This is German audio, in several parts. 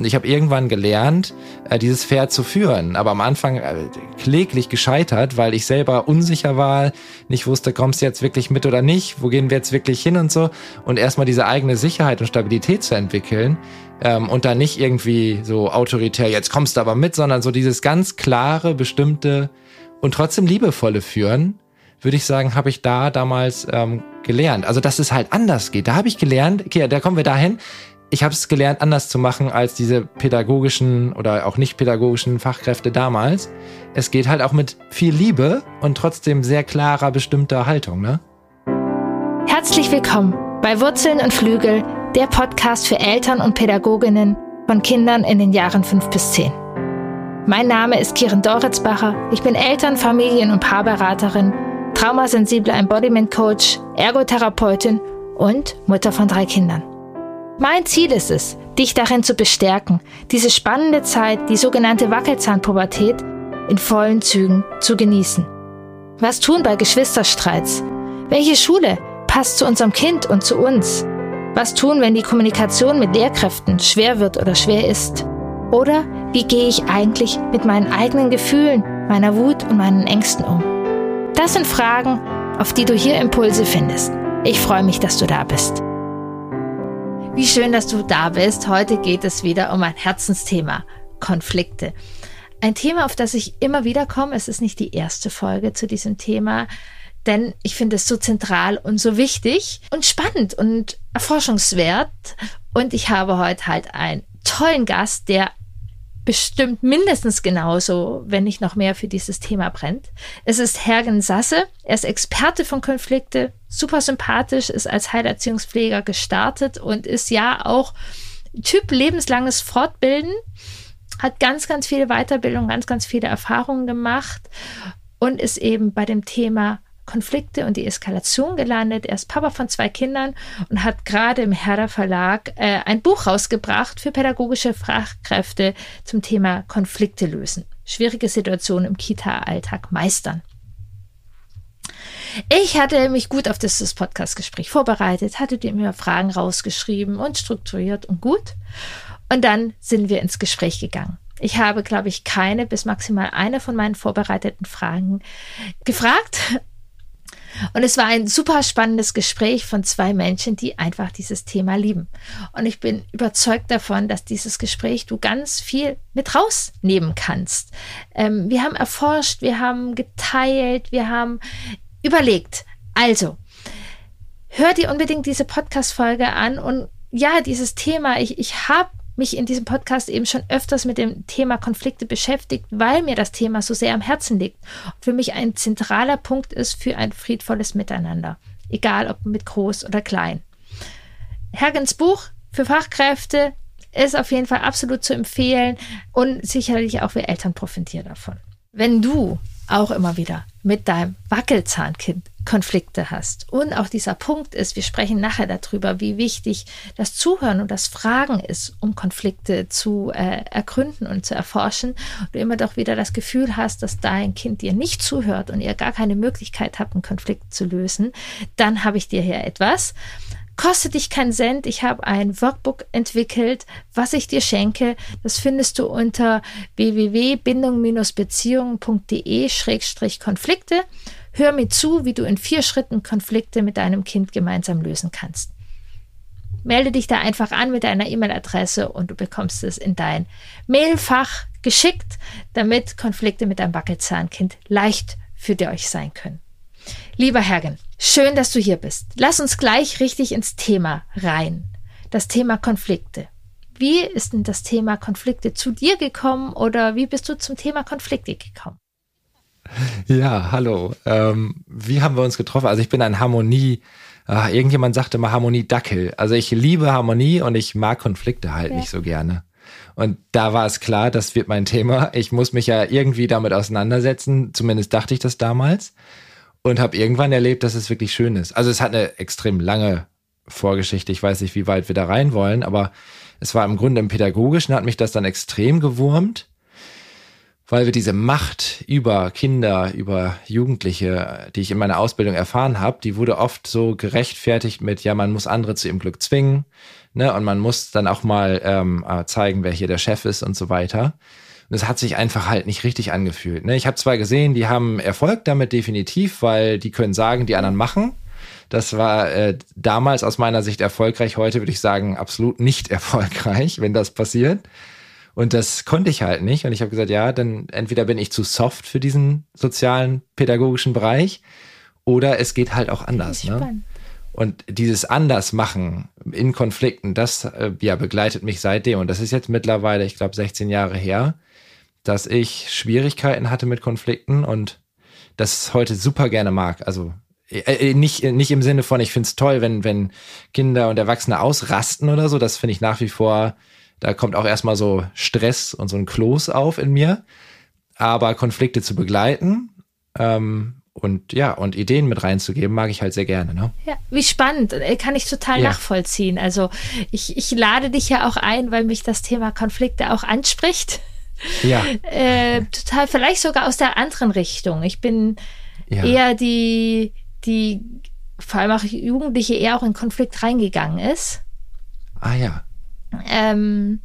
Und ich habe irgendwann gelernt, äh, dieses Pferd zu führen. Aber am Anfang äh, kläglich gescheitert, weil ich selber unsicher war, nicht wusste, kommst du jetzt wirklich mit oder nicht, wo gehen wir jetzt wirklich hin und so. Und erstmal diese eigene Sicherheit und Stabilität zu entwickeln. Ähm, und dann nicht irgendwie so autoritär, jetzt kommst du aber mit, sondern so dieses ganz klare, bestimmte und trotzdem liebevolle Führen, würde ich sagen, habe ich da damals ähm, gelernt. Also, dass es halt anders geht. Da habe ich gelernt, okay, da kommen wir dahin ich habe es gelernt, anders zu machen als diese pädagogischen oder auch nicht pädagogischen Fachkräfte damals. Es geht halt auch mit viel Liebe und trotzdem sehr klarer, bestimmter Haltung, ne? Herzlich willkommen bei Wurzeln und Flügel, der Podcast für Eltern und Pädagoginnen von Kindern in den Jahren 5 bis 10. Mein Name ist Kiren Doritzbacher. Ich bin Eltern-, Familien- und Paarberaterin, traumasensible Embodiment Coach, Ergotherapeutin und Mutter von drei Kindern. Mein Ziel ist es, dich darin zu bestärken, diese spannende Zeit, die sogenannte Wackelzahnpubertät, in vollen Zügen zu genießen. Was tun bei Geschwisterstreits? Welche Schule passt zu unserem Kind und zu uns? Was tun, wenn die Kommunikation mit Lehrkräften schwer wird oder schwer ist? Oder wie gehe ich eigentlich mit meinen eigenen Gefühlen, meiner Wut und meinen Ängsten um? Das sind Fragen, auf die du hier Impulse findest. Ich freue mich, dass du da bist. Wie schön, dass du da bist. Heute geht es wieder um ein Herzensthema, Konflikte. Ein Thema, auf das ich immer wieder komme. Es ist nicht die erste Folge zu diesem Thema, denn ich finde es so zentral und so wichtig und spannend und erforschungswert. Und ich habe heute halt einen tollen Gast, der bestimmt mindestens genauso, wenn nicht noch mehr für dieses Thema brennt. Es ist Hergen Sasse. Er ist Experte von Konflikte, super sympathisch, ist als Heilerziehungspfleger gestartet und ist ja auch Typ lebenslanges Fortbilden, hat ganz, ganz viele Weiterbildungen, ganz, ganz viele Erfahrungen gemacht und ist eben bei dem Thema Konflikte und die Eskalation gelandet. Er ist Papa von zwei Kindern und hat gerade im Herder Verlag äh, ein Buch rausgebracht für pädagogische Fachkräfte zum Thema Konflikte lösen. Schwierige Situationen im Kita-Alltag meistern. Ich hatte mich gut auf dieses Podcast-Gespräch vorbereitet, hatte mir Fragen rausgeschrieben und strukturiert und gut. Und dann sind wir ins Gespräch gegangen. Ich habe, glaube ich, keine bis maximal eine von meinen vorbereiteten Fragen gefragt, und es war ein super spannendes Gespräch von zwei Menschen, die einfach dieses Thema lieben. Und ich bin überzeugt davon, dass dieses Gespräch du ganz viel mit rausnehmen kannst. Ähm, wir haben erforscht, wir haben geteilt, wir haben überlegt. Also, hör dir unbedingt diese Podcast-Folge an und ja, dieses Thema, ich, ich habe mich in diesem Podcast eben schon öfters mit dem Thema Konflikte beschäftigt, weil mir das Thema so sehr am Herzen liegt und für mich ein zentraler Punkt ist für ein friedvolles Miteinander, egal ob mit groß oder klein. Hergens Buch für Fachkräfte ist auf jeden Fall absolut zu empfehlen und sicherlich auch wir Eltern profitieren davon. Wenn du auch immer wieder mit deinem Wackelzahnkind Konflikte hast. Und auch dieser Punkt ist, wir sprechen nachher darüber, wie wichtig das Zuhören und das Fragen ist, um Konflikte zu äh, ergründen und zu erforschen. Und du immer doch wieder das Gefühl hast, dass dein Kind dir nicht zuhört und ihr gar keine Möglichkeit habt, einen Konflikt zu lösen, dann habe ich dir hier etwas. Kostet dich keinen Cent. Ich habe ein Workbook entwickelt, was ich dir schenke. Das findest du unter www.bindung-beziehungen.de-konflikte. Hör mir zu, wie du in vier Schritten Konflikte mit deinem Kind gemeinsam lösen kannst. Melde dich da einfach an mit deiner E-Mail-Adresse und du bekommst es in dein Mailfach geschickt, damit Konflikte mit deinem Wackelzahnkind leicht für euch sein können. Lieber Hergen, schön, dass du hier bist. Lass uns gleich richtig ins Thema rein. Das Thema Konflikte. Wie ist denn das Thema Konflikte zu dir gekommen oder wie bist du zum Thema Konflikte gekommen? Ja, hallo. Ähm, wie haben wir uns getroffen? Also ich bin ein Harmonie. Ach, irgendjemand sagte mal Harmonie-Dackel. Also ich liebe Harmonie und ich mag Konflikte halt ja. nicht so gerne. Und da war es klar, das wird mein Thema. Ich muss mich ja irgendwie damit auseinandersetzen. Zumindest dachte ich das damals. Und habe irgendwann erlebt, dass es wirklich schön ist. Also es hat eine extrem lange Vorgeschichte. Ich weiß nicht, wie weit wir da rein wollen, aber es war im Grunde im Pädagogischen, hat mich das dann extrem gewurmt weil wir diese Macht über Kinder, über Jugendliche, die ich in meiner Ausbildung erfahren habe, die wurde oft so gerechtfertigt mit, ja, man muss andere zu ihrem Glück zwingen, ne, und man muss dann auch mal ähm, äh, zeigen, wer hier der Chef ist und so weiter. Und es hat sich einfach halt nicht richtig angefühlt. Ne? Ich habe zwar gesehen, die haben Erfolg damit definitiv, weil die können sagen, die anderen machen. Das war äh, damals aus meiner Sicht erfolgreich. Heute würde ich sagen, absolut nicht erfolgreich, wenn das passiert. Und das konnte ich halt nicht. Und ich habe gesagt, ja, dann entweder bin ich zu soft für diesen sozialen, pädagogischen Bereich oder es geht halt auch anders. Ne? Und dieses Andersmachen in Konflikten, das äh, ja, begleitet mich seitdem. Und das ist jetzt mittlerweile, ich glaube, 16 Jahre her, dass ich Schwierigkeiten hatte mit Konflikten und das heute super gerne mag. Also äh, äh nicht, nicht im Sinne von, ich finde es toll, wenn, wenn Kinder und Erwachsene ausrasten oder so. Das finde ich nach wie vor da kommt auch erstmal so Stress und so ein Kloß auf in mir. Aber Konflikte zu begleiten ähm, und ja, und Ideen mit reinzugeben, mag ich halt sehr gerne. Ne? Ja, wie spannend. Äh, kann ich total ja. nachvollziehen. Also ich, ich lade dich ja auch ein, weil mich das Thema Konflikte auch anspricht. Ja. Äh, total, vielleicht sogar aus der anderen Richtung. Ich bin ja. eher die, die vor allem auch Jugendliche eher auch in Konflikt reingegangen ist. Ah ja. Ähm,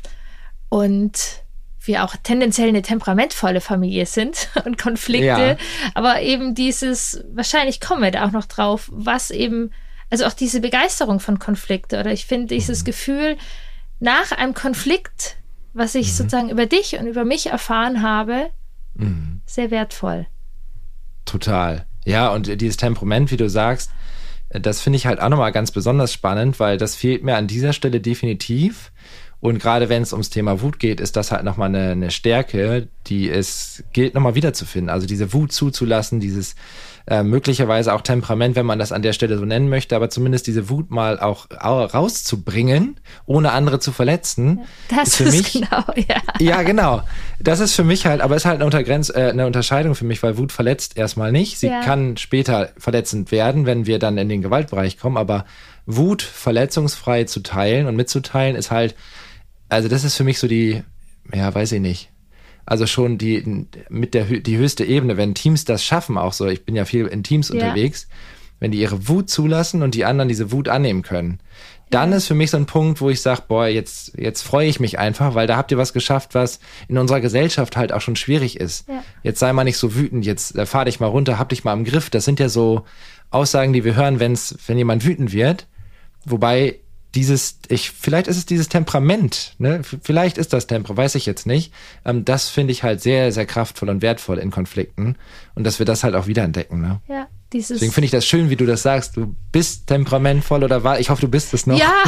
und wir auch tendenziell eine temperamentvolle Familie sind und Konflikte, ja. aber eben dieses, wahrscheinlich kommen wir da auch noch drauf, was eben, also auch diese Begeisterung von Konflikte oder ich finde dieses mhm. Gefühl, nach einem Konflikt, was ich mhm. sozusagen über dich und über mich erfahren habe, mhm. sehr wertvoll. Total. Ja, und dieses Temperament, wie du sagst, das finde ich halt auch nochmal ganz besonders spannend, weil das fehlt mir an dieser Stelle definitiv. Und gerade wenn es ums Thema Wut geht, ist das halt nochmal eine, eine Stärke, die es gilt nochmal wiederzufinden. Also diese Wut zuzulassen, dieses äh, möglicherweise auch Temperament, wenn man das an der Stelle so nennen möchte, aber zumindest diese Wut mal auch rauszubringen, ohne andere zu verletzen. Das ist, für ist mich, genau, ja. Ja, genau. Das ist für mich halt, aber ist halt eine, Untergrenz, äh, eine Unterscheidung für mich, weil Wut verletzt erstmal nicht. Sie ja. kann später verletzend werden, wenn wir dann in den Gewaltbereich kommen, aber Wut verletzungsfrei zu teilen und mitzuteilen ist halt also das ist für mich so die, ja, weiß ich nicht. Also schon die mit der die höchste Ebene, wenn Teams das schaffen, auch so, ich bin ja viel in Teams ja. unterwegs, wenn die ihre Wut zulassen und die anderen diese Wut annehmen können. Dann ja. ist für mich so ein Punkt, wo ich sage, boah, jetzt, jetzt freue ich mich einfach, weil da habt ihr was geschafft, was in unserer Gesellschaft halt auch schon schwierig ist. Ja. Jetzt sei mal nicht so wütend, jetzt äh, fahr dich mal runter, hab dich mal im Griff. Das sind ja so Aussagen, die wir hören, wenn's, wenn jemand wütend wird. Wobei dieses, ich, vielleicht ist es dieses Temperament, ne? Vielleicht ist das Temperament, weiß ich jetzt nicht. Ähm, das finde ich halt sehr, sehr kraftvoll und wertvoll in Konflikten. Und dass wir das halt auch wiederentdecken, ne? Ja, dieses. Deswegen finde ich das schön, wie du das sagst. Du bist temperamentvoll oder war, ich hoffe, du bist es noch. Ja.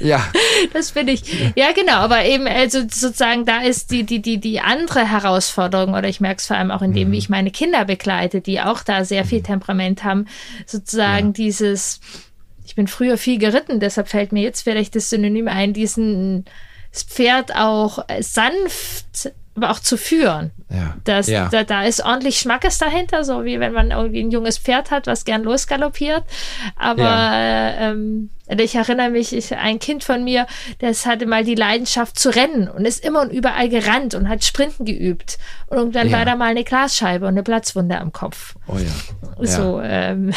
Ja. Das finde ich. Ja, genau. Aber eben, also sozusagen, da ist die, die, die, die andere Herausforderung, oder ich merke es vor allem auch in dem, mhm. wie ich meine Kinder begleite, die auch da sehr viel mhm. Temperament haben, sozusagen ja. dieses, bin früher viel geritten, deshalb fällt mir jetzt vielleicht das Synonym ein, diesen Pferd auch sanft, aber auch zu führen. Ja. Das, ja. Da, da ist ordentlich Schmackes dahinter, so wie wenn man irgendwie ein junges Pferd hat, was gern losgaloppiert. Aber ja. ähm, ich erinnere mich, ich, ein Kind von mir, das hatte mal die Leidenschaft zu rennen und ist immer und überall gerannt und hat Sprinten geübt. Und dann ja. war da mal eine Glasscheibe und eine Platzwunde am Kopf. Oh ja. So, ähm,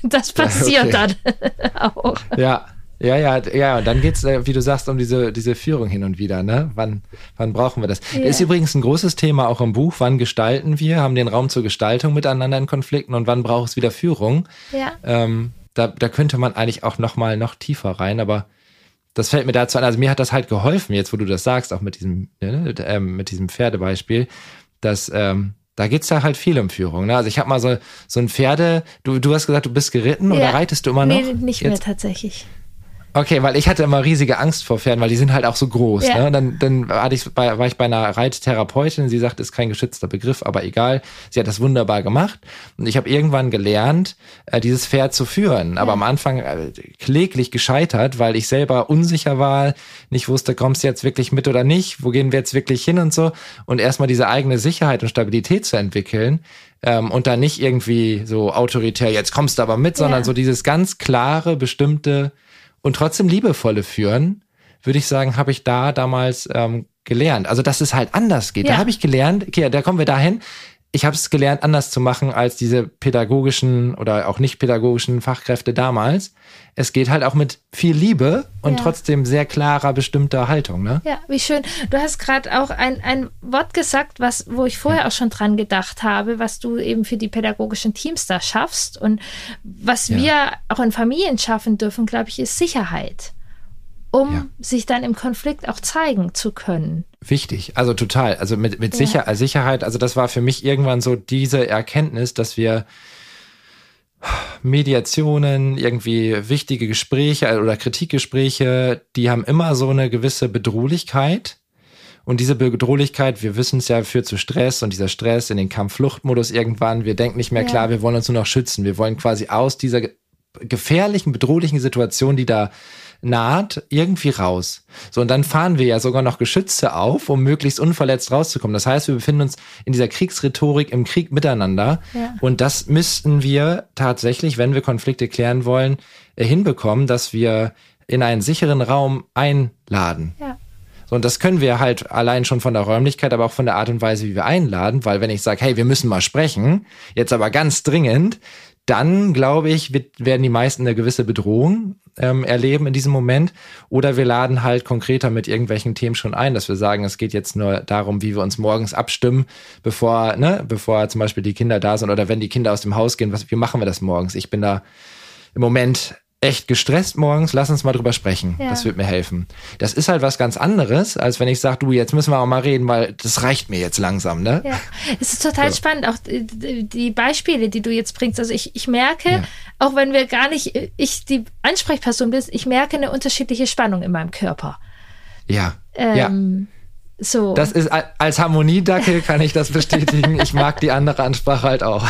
Das passiert okay. dann auch. Ja. Ja, ja, ja, und dann geht's, äh, wie du sagst, um diese, diese Führung hin und wieder, ne? Wann, wann brauchen wir das? Ja. Ist übrigens ein großes Thema auch im Buch. Wann gestalten wir? Haben den Raum zur Gestaltung miteinander in Konflikten und wann braucht es wieder Führung? Ja. Ähm, da, da könnte man eigentlich auch nochmal noch tiefer rein, aber das fällt mir dazu an. Also mir hat das halt geholfen, jetzt wo du das sagst, auch mit diesem, ne, äh, mit diesem Pferdebeispiel, dass, ähm, da geht's ja halt viel um Führung. Ne? Also ich habe mal so, so ein Pferde, du, du hast gesagt, du bist geritten ja. oder reitest du immer noch? Nee, nicht Jetzt? mehr tatsächlich. Okay, weil ich hatte immer riesige Angst vor Pferden, weil die sind halt auch so groß. Ja. Ne? Dann, dann war ich, bei, war ich bei einer Reittherapeutin, sie sagt, ist kein geschützter Begriff, aber egal. Sie hat das wunderbar gemacht. Und ich habe irgendwann gelernt, äh, dieses Pferd zu führen. Aber ja. am Anfang äh, kläglich gescheitert, weil ich selber unsicher war, nicht wusste, kommst du jetzt wirklich mit oder nicht, wo gehen wir jetzt wirklich hin und so. Und erstmal diese eigene Sicherheit und Stabilität zu entwickeln, ähm, und dann nicht irgendwie so autoritär, jetzt kommst du aber mit, sondern ja. so dieses ganz klare, bestimmte und trotzdem liebevolle Führen, würde ich sagen, habe ich da damals ähm, gelernt. Also, dass es halt anders geht. Ja. Da habe ich gelernt, okay, da kommen wir dahin. Ich habe es gelernt, anders zu machen als diese pädagogischen oder auch nicht pädagogischen Fachkräfte damals. Es geht halt auch mit viel Liebe und Ja. trotzdem sehr klarer, bestimmter Haltung. Ne? Ja, wie schön. Du hast gerade auch ein, ein Wort gesagt, was, wo ich vorher auch schon dran gedacht habe, was du eben für die pädagogischen Teams da schaffst. Und was Ja. wir auch in Familien schaffen dürfen, glaube ich, ist Sicherheit. Um Ja. sich dann im Konflikt auch zeigen zu können. Wichtig, also total. Also mit, mit. Sicher Sicherheit, also das war für mich irgendwann so diese Erkenntnis, dass wir Mediationen, irgendwie wichtige Gespräche oder Kritikgespräche, die haben immer so eine gewisse Bedrohlichkeit. Und diese Bedrohlichkeit, wir wissen es ja, führt zu Stress und dieser Stress in den Kampf-Flucht-Modus irgendwann. Wir denken nicht mehr Ja. klar, wir wollen uns nur noch schützen. Wir wollen quasi aus dieser ge- gefährlichen, bedrohlichen Situation, die da naht, irgendwie raus. So, und dann fahren wir ja sogar noch Geschütze auf, um möglichst unverletzt rauszukommen. Das heißt, wir befinden uns in dieser Kriegsrhetorik im Krieg miteinander. Ja. Und das müssten wir tatsächlich, wenn wir Konflikte klären wollen, äh, hinbekommen, dass wir in einen sicheren Raum einladen. Ja. So, und das können wir halt allein schon von der Räumlichkeit, aber auch von der Art und Weise, wie wir einladen, weil wenn ich sage, hey, wir müssen mal sprechen, jetzt aber ganz dringend, dann glaube ich, wird, werden die meisten eine gewisse Bedrohung ähm, erleben in diesem Moment. Oder wir laden halt konkreter mit irgendwelchen Themen schon ein, dass wir sagen, es geht jetzt nur darum, wie wir uns morgens abstimmen, bevor, ne, bevor zum Beispiel die Kinder da sind oder wenn die Kinder aus dem Haus gehen, was, wie machen wir das morgens? Ich bin da im Moment echt gestresst morgens, lass uns mal drüber sprechen. Ja. Das wird mir helfen. Das ist halt was ganz anderes, als wenn ich sage, du, jetzt müssen wir auch mal reden, weil das reicht mir jetzt langsam, ne? Ja, es ist total So. spannend, auch die, Beispiele, die du jetzt bringst. Also ich, ich merke, Ja. auch wenn wir gar nicht, ich die Ansprechperson bin, ich merke eine unterschiedliche Spannung in meinem Körper. Ja. ja. So. Das ist als Harmoniedackel kann ich das bestätigen. Ich mag die andere Ansprache halt auch.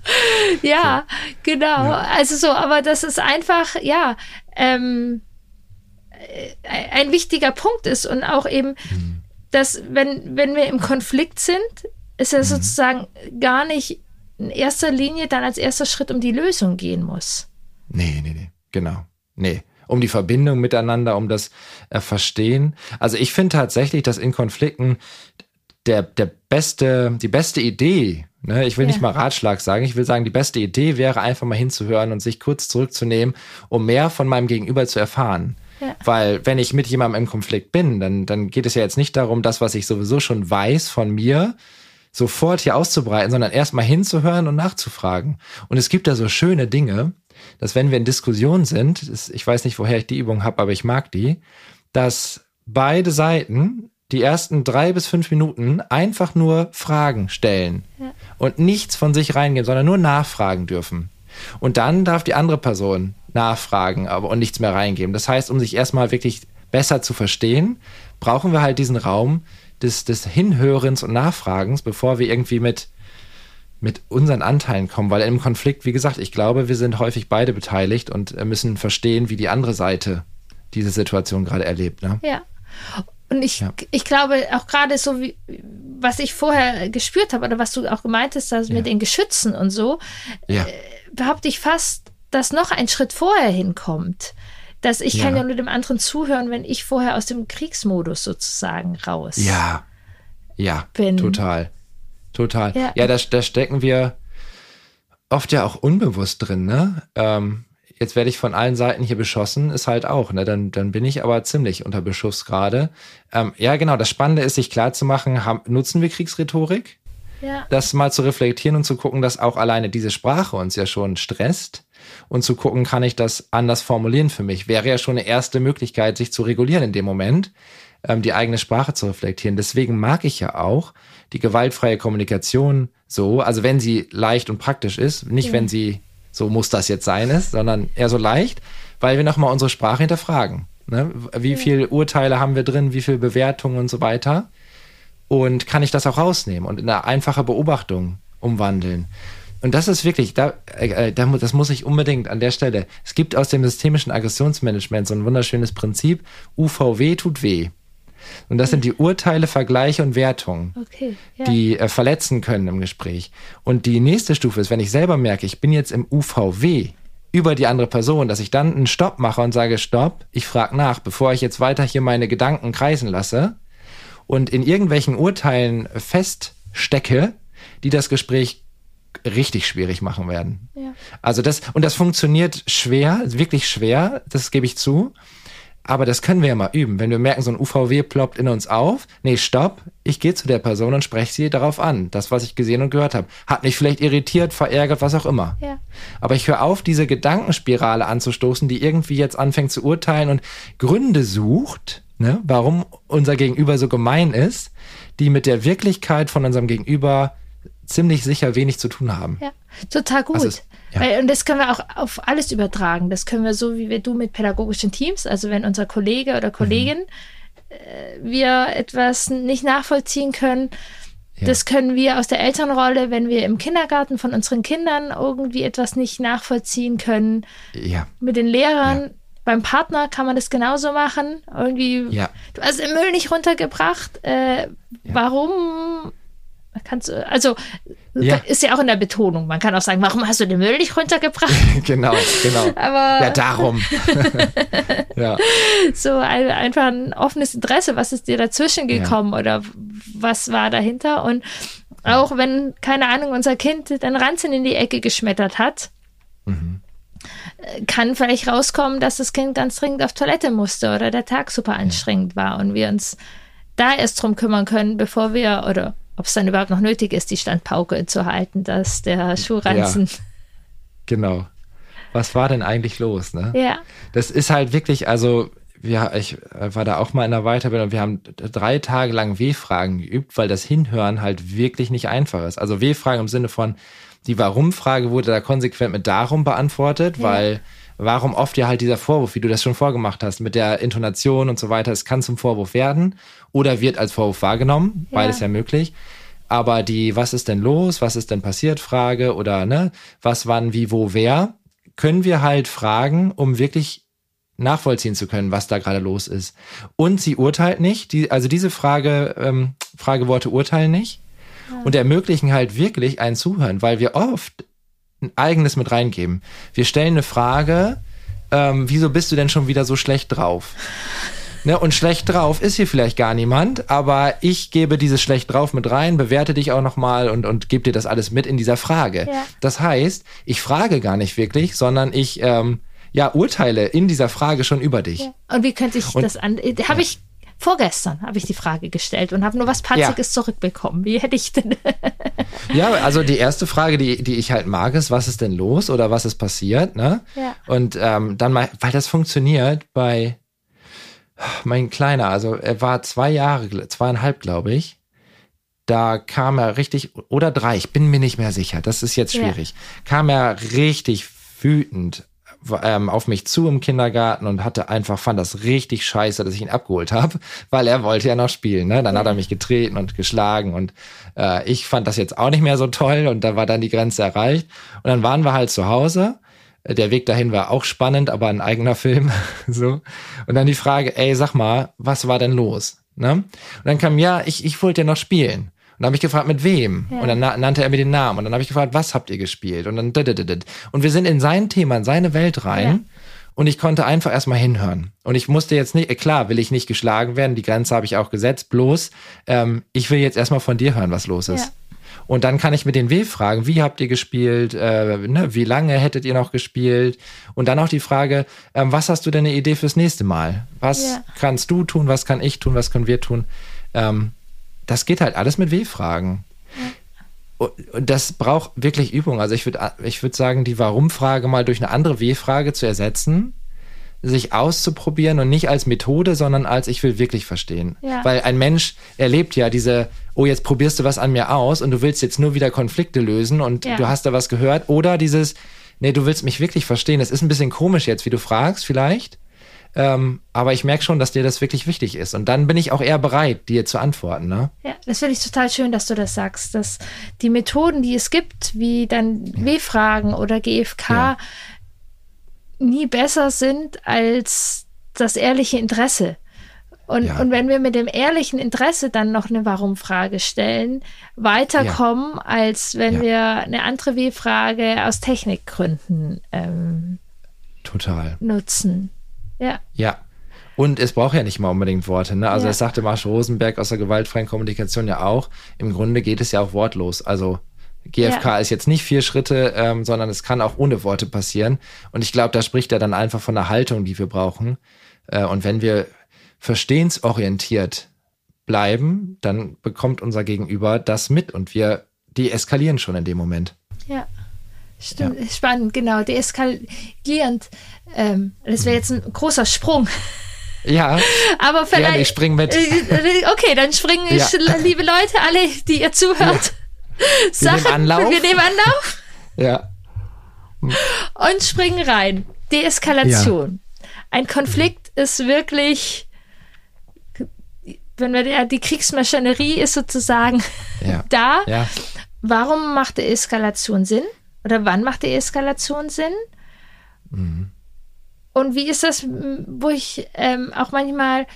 ja, genau. Also so, aber das ist einfach, ja, ähm, äh, ein wichtiger Punkt ist und auch eben, dass wenn, wenn wir im Konflikt sind, ist ja sozusagen gar nicht in erster Linie dann als erster Schritt um die Lösung gehen muss. Nee, nee, nee. Genau. Nee. Um die Verbindung miteinander, um das äh, Verstehen. Also ich finde tatsächlich, dass in Konflikten der, der beste, die beste Idee, ne, ich will Ja. nicht mal Ratschlag sagen, ich will sagen, die beste Idee wäre einfach mal hinzuhören und sich kurz zurückzunehmen, um mehr von meinem Gegenüber zu erfahren. Ja. Weil wenn ich mit jemandem im Konflikt bin, dann, dann geht es ja jetzt nicht darum, das, was ich sowieso schon weiß von mir, sofort hier auszubreiten, sondern erstmal hinzuhören und nachzufragen. Und es gibt da so schöne Dinge, dass wenn wir in Diskussion sind, ich weiß nicht, woher ich die Übung habe, aber ich mag die, dass beide Seiten die ersten drei bis fünf Minuten einfach nur Fragen stellen und nichts von sich reingeben, sondern nur nachfragen dürfen. Und dann darf die andere Person nachfragen aber und nichts mehr reingeben. Das heißt, um sich erstmal wirklich besser zu verstehen, brauchen wir halt diesen Raum des, des Hinhörens und Nachfragens, bevor wir irgendwie mit, mit unseren Anteilen kommen. Weil im Konflikt, wie gesagt, ich glaube, wir sind häufig beide beteiligt und äh, müssen verstehen, wie die andere Seite diese Situation gerade erlebt. Ne? Ja. Und ich, Ja. ich glaube auch gerade so wie was ich vorher gespürt habe oder was du auch gemeint hast, dass Ja. mit den Geschützen und so, Ja, behaupte ich fast, dass noch ein Schritt vorher hinkommt. Dass ich Ja. kann ja nur dem anderen zuhören, wenn ich vorher aus dem Kriegsmodus sozusagen raus. ja, ja, Bin- total, total. Ja. Ja, da, da stecken wir oft ja auch unbewusst drin, ne? Ähm, jetzt werde ich von allen Seiten hier beschossen, ist halt auch, ne? Dann, dann bin ich aber ziemlich unter Beschuss gerade. Ähm, ja, genau, das Spannende ist, sich klarzumachen, haben, nutzen wir Kriegsrhetorik? Ja. das mal zu reflektieren und zu gucken, dass auch alleine diese Sprache uns ja schon stresst und zu gucken, kann ich das anders formulieren für mich, wäre ja schon eine erste Möglichkeit, sich zu regulieren in dem Moment, ähm, die eigene Sprache zu reflektieren. Deswegen mag ich ja auch die gewaltfreie Kommunikation so, also wenn sie leicht und praktisch ist, nicht Ja. wenn sie so muss das jetzt sein ist, sondern eher so leicht, weil wir nochmal unsere Sprache hinterfragen. Ne? Wie viele Urteile haben wir drin, wie viele Bewertungen und so weiter und kann ich das auch rausnehmen und in eine einfache Beobachtung umwandeln. Und das ist wirklich, da, äh, mu- das muss ich unbedingt an der Stelle. Es gibt aus dem systemischen Aggressionsmanagement so ein wunderschönes Prinzip, UVW tut weh. Und das sind die Urteile, Vergleiche und Wertungen Okay. Ja. die äh, verletzen können im Gespräch. Und die nächste Stufe ist, wenn ich selber merke, ich bin jetzt im UVW über die andere Person, dass ich dann einen Stopp mache und sage, Stopp, ich frage nach, bevor ich jetzt weiter hier meine Gedanken kreisen lasse, und in irgendwelchen Urteilen feststecke, die das Gespräch richtig schwierig machen werden. Ja. Also das, und das funktioniert schwer, wirklich schwer, das gebe ich zu. Aber das können wir ja mal üben. Wenn wir merken, so ein UVW ploppt in uns auf, nee, stopp, ich gehe zu der Person und spreche sie darauf an. Das, was ich gesehen und gehört habe. Hat mich vielleicht irritiert, verärgert, was auch immer. Ja. Aber ich höre auf, diese Gedankenspirale anzustoßen, die irgendwie jetzt anfängt zu urteilen und Gründe sucht, ne, warum unser Gegenüber so gemein ist, die mit der Wirklichkeit von unserem Gegenüber ziemlich sicher wenig zu tun haben. Ja, total gut. Also ja. Weil, und das können wir auch auf alles übertragen. Das können wir so, wie wir du mit pädagogischen Teams, also wenn unser Kollege oder Kollegin mhm. äh, wir etwas nicht nachvollziehen können, ja. das können wir aus der Elternrolle, wenn wir im Kindergarten von unseren Kindern irgendwie etwas nicht nachvollziehen können. Ja. Mit den Lehrern. Beim Partner kann man das genauso machen. Irgendwie, du hast den Müll nicht runtergebracht. Äh, warum Kannst du, also ja. ist ja auch in der Betonung. Man kann auch sagen, warum hast du den Müll nicht runtergebracht? genau, genau. Aber ja, darum. ja. So ein, einfach ein offenes Interesse, was ist dir dazwischen gekommen ja. oder was war dahinter? Und auch wenn, keine Ahnung, unser Kind den Ranzen in die Ecke geschmettert hat, mhm. kann vielleicht rauskommen, dass das Kind ganz dringend auf Toilette musste oder der Tag super anstrengend war und wir uns da erst drum kümmern können, bevor wir oder ob es dann überhaupt noch nötig ist, die Standpauke zu halten, dass der Schuhranzen. Ja, genau. Was war denn eigentlich los, ne? Ja. Das ist halt wirklich, also, ja, ich war da auch mal in der Weiterbildung. Wir haben drei Tage lang W-Fragen geübt, weil das Hinhören halt wirklich nicht einfach ist. Also W-Fragen im Sinne von, die Warum-Frage wurde da konsequent mit Darum beantwortet, ja. weil warum oft ja halt dieser Vorwurf, wie du das schon vorgemacht hast, mit der Intonation und so weiter, es kann zum Vorwurf werden oder wird als Vorwurf wahrgenommen, ja. beides ja möglich. Aber die, was ist denn los, was ist denn passiert, Frage oder ne, was, wann, wie, wo, wer, können wir halt fragen, um wirklich nachvollziehen zu können, was da gerade los ist. Und sie urteilt nicht, die, also diese Frage, ähm, Frageworte urteilen nicht ja. und ermöglichen halt wirklich ein Zuhören, weil wir oft ein eigenes mit reingeben. Wir stellen eine Frage, ähm, wieso bist du denn schon wieder so schlecht drauf? Ne, und schlecht drauf ist hier vielleicht gar niemand, aber ich gebe dieses schlecht drauf mit rein, bewerte dich auch nochmal und, und gebe dir das alles mit in dieser Frage. Ja. Das heißt, ich frage gar nicht wirklich, sondern ich ähm, ja urteile in dieser Frage schon über dich. Ja. Und wie könnte ich und, das an? Habe ja. ich Vorgestern habe ich die Frage gestellt und habe nur was Patziges ja. zurückbekommen. Wie hätte ich denn? ja, also die erste Frage, die, die ich halt mag, ist, was ist denn los oder was ist passiert? Ne? Ja. Und ähm, dann mal, weil das funktioniert bei mein Kleiner, also er war zwei Jahre, zweieinhalb, glaube ich. Da kam er richtig, oder drei, ich bin mir nicht mehr sicher, das ist jetzt schwierig. Ja. Kam er richtig wütend ähm, auf mich zu im Kindergarten und hatte einfach, fand das richtig scheiße, dass ich ihn abgeholt habe, weil er wollte ja noch spielen. Ne? Dann hat er mich getreten und geschlagen und äh, ich fand das jetzt auch nicht mehr so toll und da war dann die Grenze erreicht. Und dann waren wir halt zu Hause. Der Weg dahin war auch spannend, aber ein eigener Film. so. Und dann die Frage, ey, sag mal, was war denn los? Ne? Und dann kam, ja, ich, ich wollte ja noch spielen dann habe ich gefragt, mit wem? Ja. Und dann nannte er mir den Namen. Und dann habe ich gefragt, was habt ihr gespielt? Und dann und wir sind in sein Thema, in seine Welt rein. Ja. Und ich konnte einfach erstmal hinhören. Und ich musste jetzt nicht, klar, will ich nicht geschlagen werden, die Grenze habe ich auch gesetzt, bloß ähm, ich will jetzt erstmal von dir hören, was los ist. Ja. Und dann kann ich mit den W fragen, wie habt ihr gespielt, äh, ne, wie lange hättet ihr noch gespielt? Und dann auch die Frage, ähm, was hast du denn eine Idee fürs nächste Mal? Was kannst du tun, was kann ich tun, was können wir tun? Ähm, das geht halt alles mit W-Fragen. Und das braucht wirklich Übung. Also ich würde ich würd sagen, die Warum-Frage mal durch eine andere W-Frage zu ersetzen, sich auszuprobieren und nicht als Methode, sondern als ich will wirklich verstehen. Ja. Weil ein Mensch erlebt ja diese, oh, jetzt probierst du was an mir aus und du willst jetzt nur wieder Konflikte lösen und ja. du hast da was gehört. Oder dieses, nee, du willst mich wirklich verstehen. Das ist ein bisschen komisch jetzt, wie du fragst vielleicht. Ähm, aber ich merke schon, dass dir das wirklich wichtig ist. Und dann bin ich auch eher bereit, dir zu antworten. Ne? Ja, das finde ich total schön, dass du das sagst, dass die Methoden, die es gibt, wie dann ja. W-Fragen oder GFK, ja. nie besser sind als das ehrliche Interesse. Und, ja. und wenn wir mit dem ehrlichen Interesse dann noch eine Warum-Frage stellen, weiterkommen, ja. als wenn ja. wir eine andere W-Frage aus Technikgründen ähm, Total. nutzen. Ja. Ja. Und es braucht ja nicht mal unbedingt Worte. Ne? Also Ja. das sagte Marshall Rosenberg aus der gewaltfreien Kommunikation ja auch. Im Grunde geht es ja auch wortlos. Also GFK Ja. ist jetzt nicht vier Schritte, ähm, sondern es kann auch ohne Worte passieren. Und ich glaube, da spricht er dann einfach von der Haltung, die wir brauchen. Äh, und wenn wir verstehensorientiert bleiben, dann bekommt unser Gegenüber das mit und wir deeskalieren schon in dem Moment. Ja. Stimmt, spannend, genau. Deeskalierend. Ähm, das wäre jetzt ein großer Sprung. Ja, Aber vielleicht. Gerne, ich spring mit. Okay, dann springen Ja. liebe Leute, alle, die ihr zuhört. Wir nehmen Anlauf. Wir nehmen Anlauf ja. und springen rein. Deeskalation. Ein Konflikt ist wirklich, wenn wir ja, die Kriegsmaschinerie ist sozusagen Ja. da. Ja. Warum macht Deeskalation Sinn? Oder wann macht Deeskalation Sinn? Und wie ist das, wo ich ähm, auch manchmal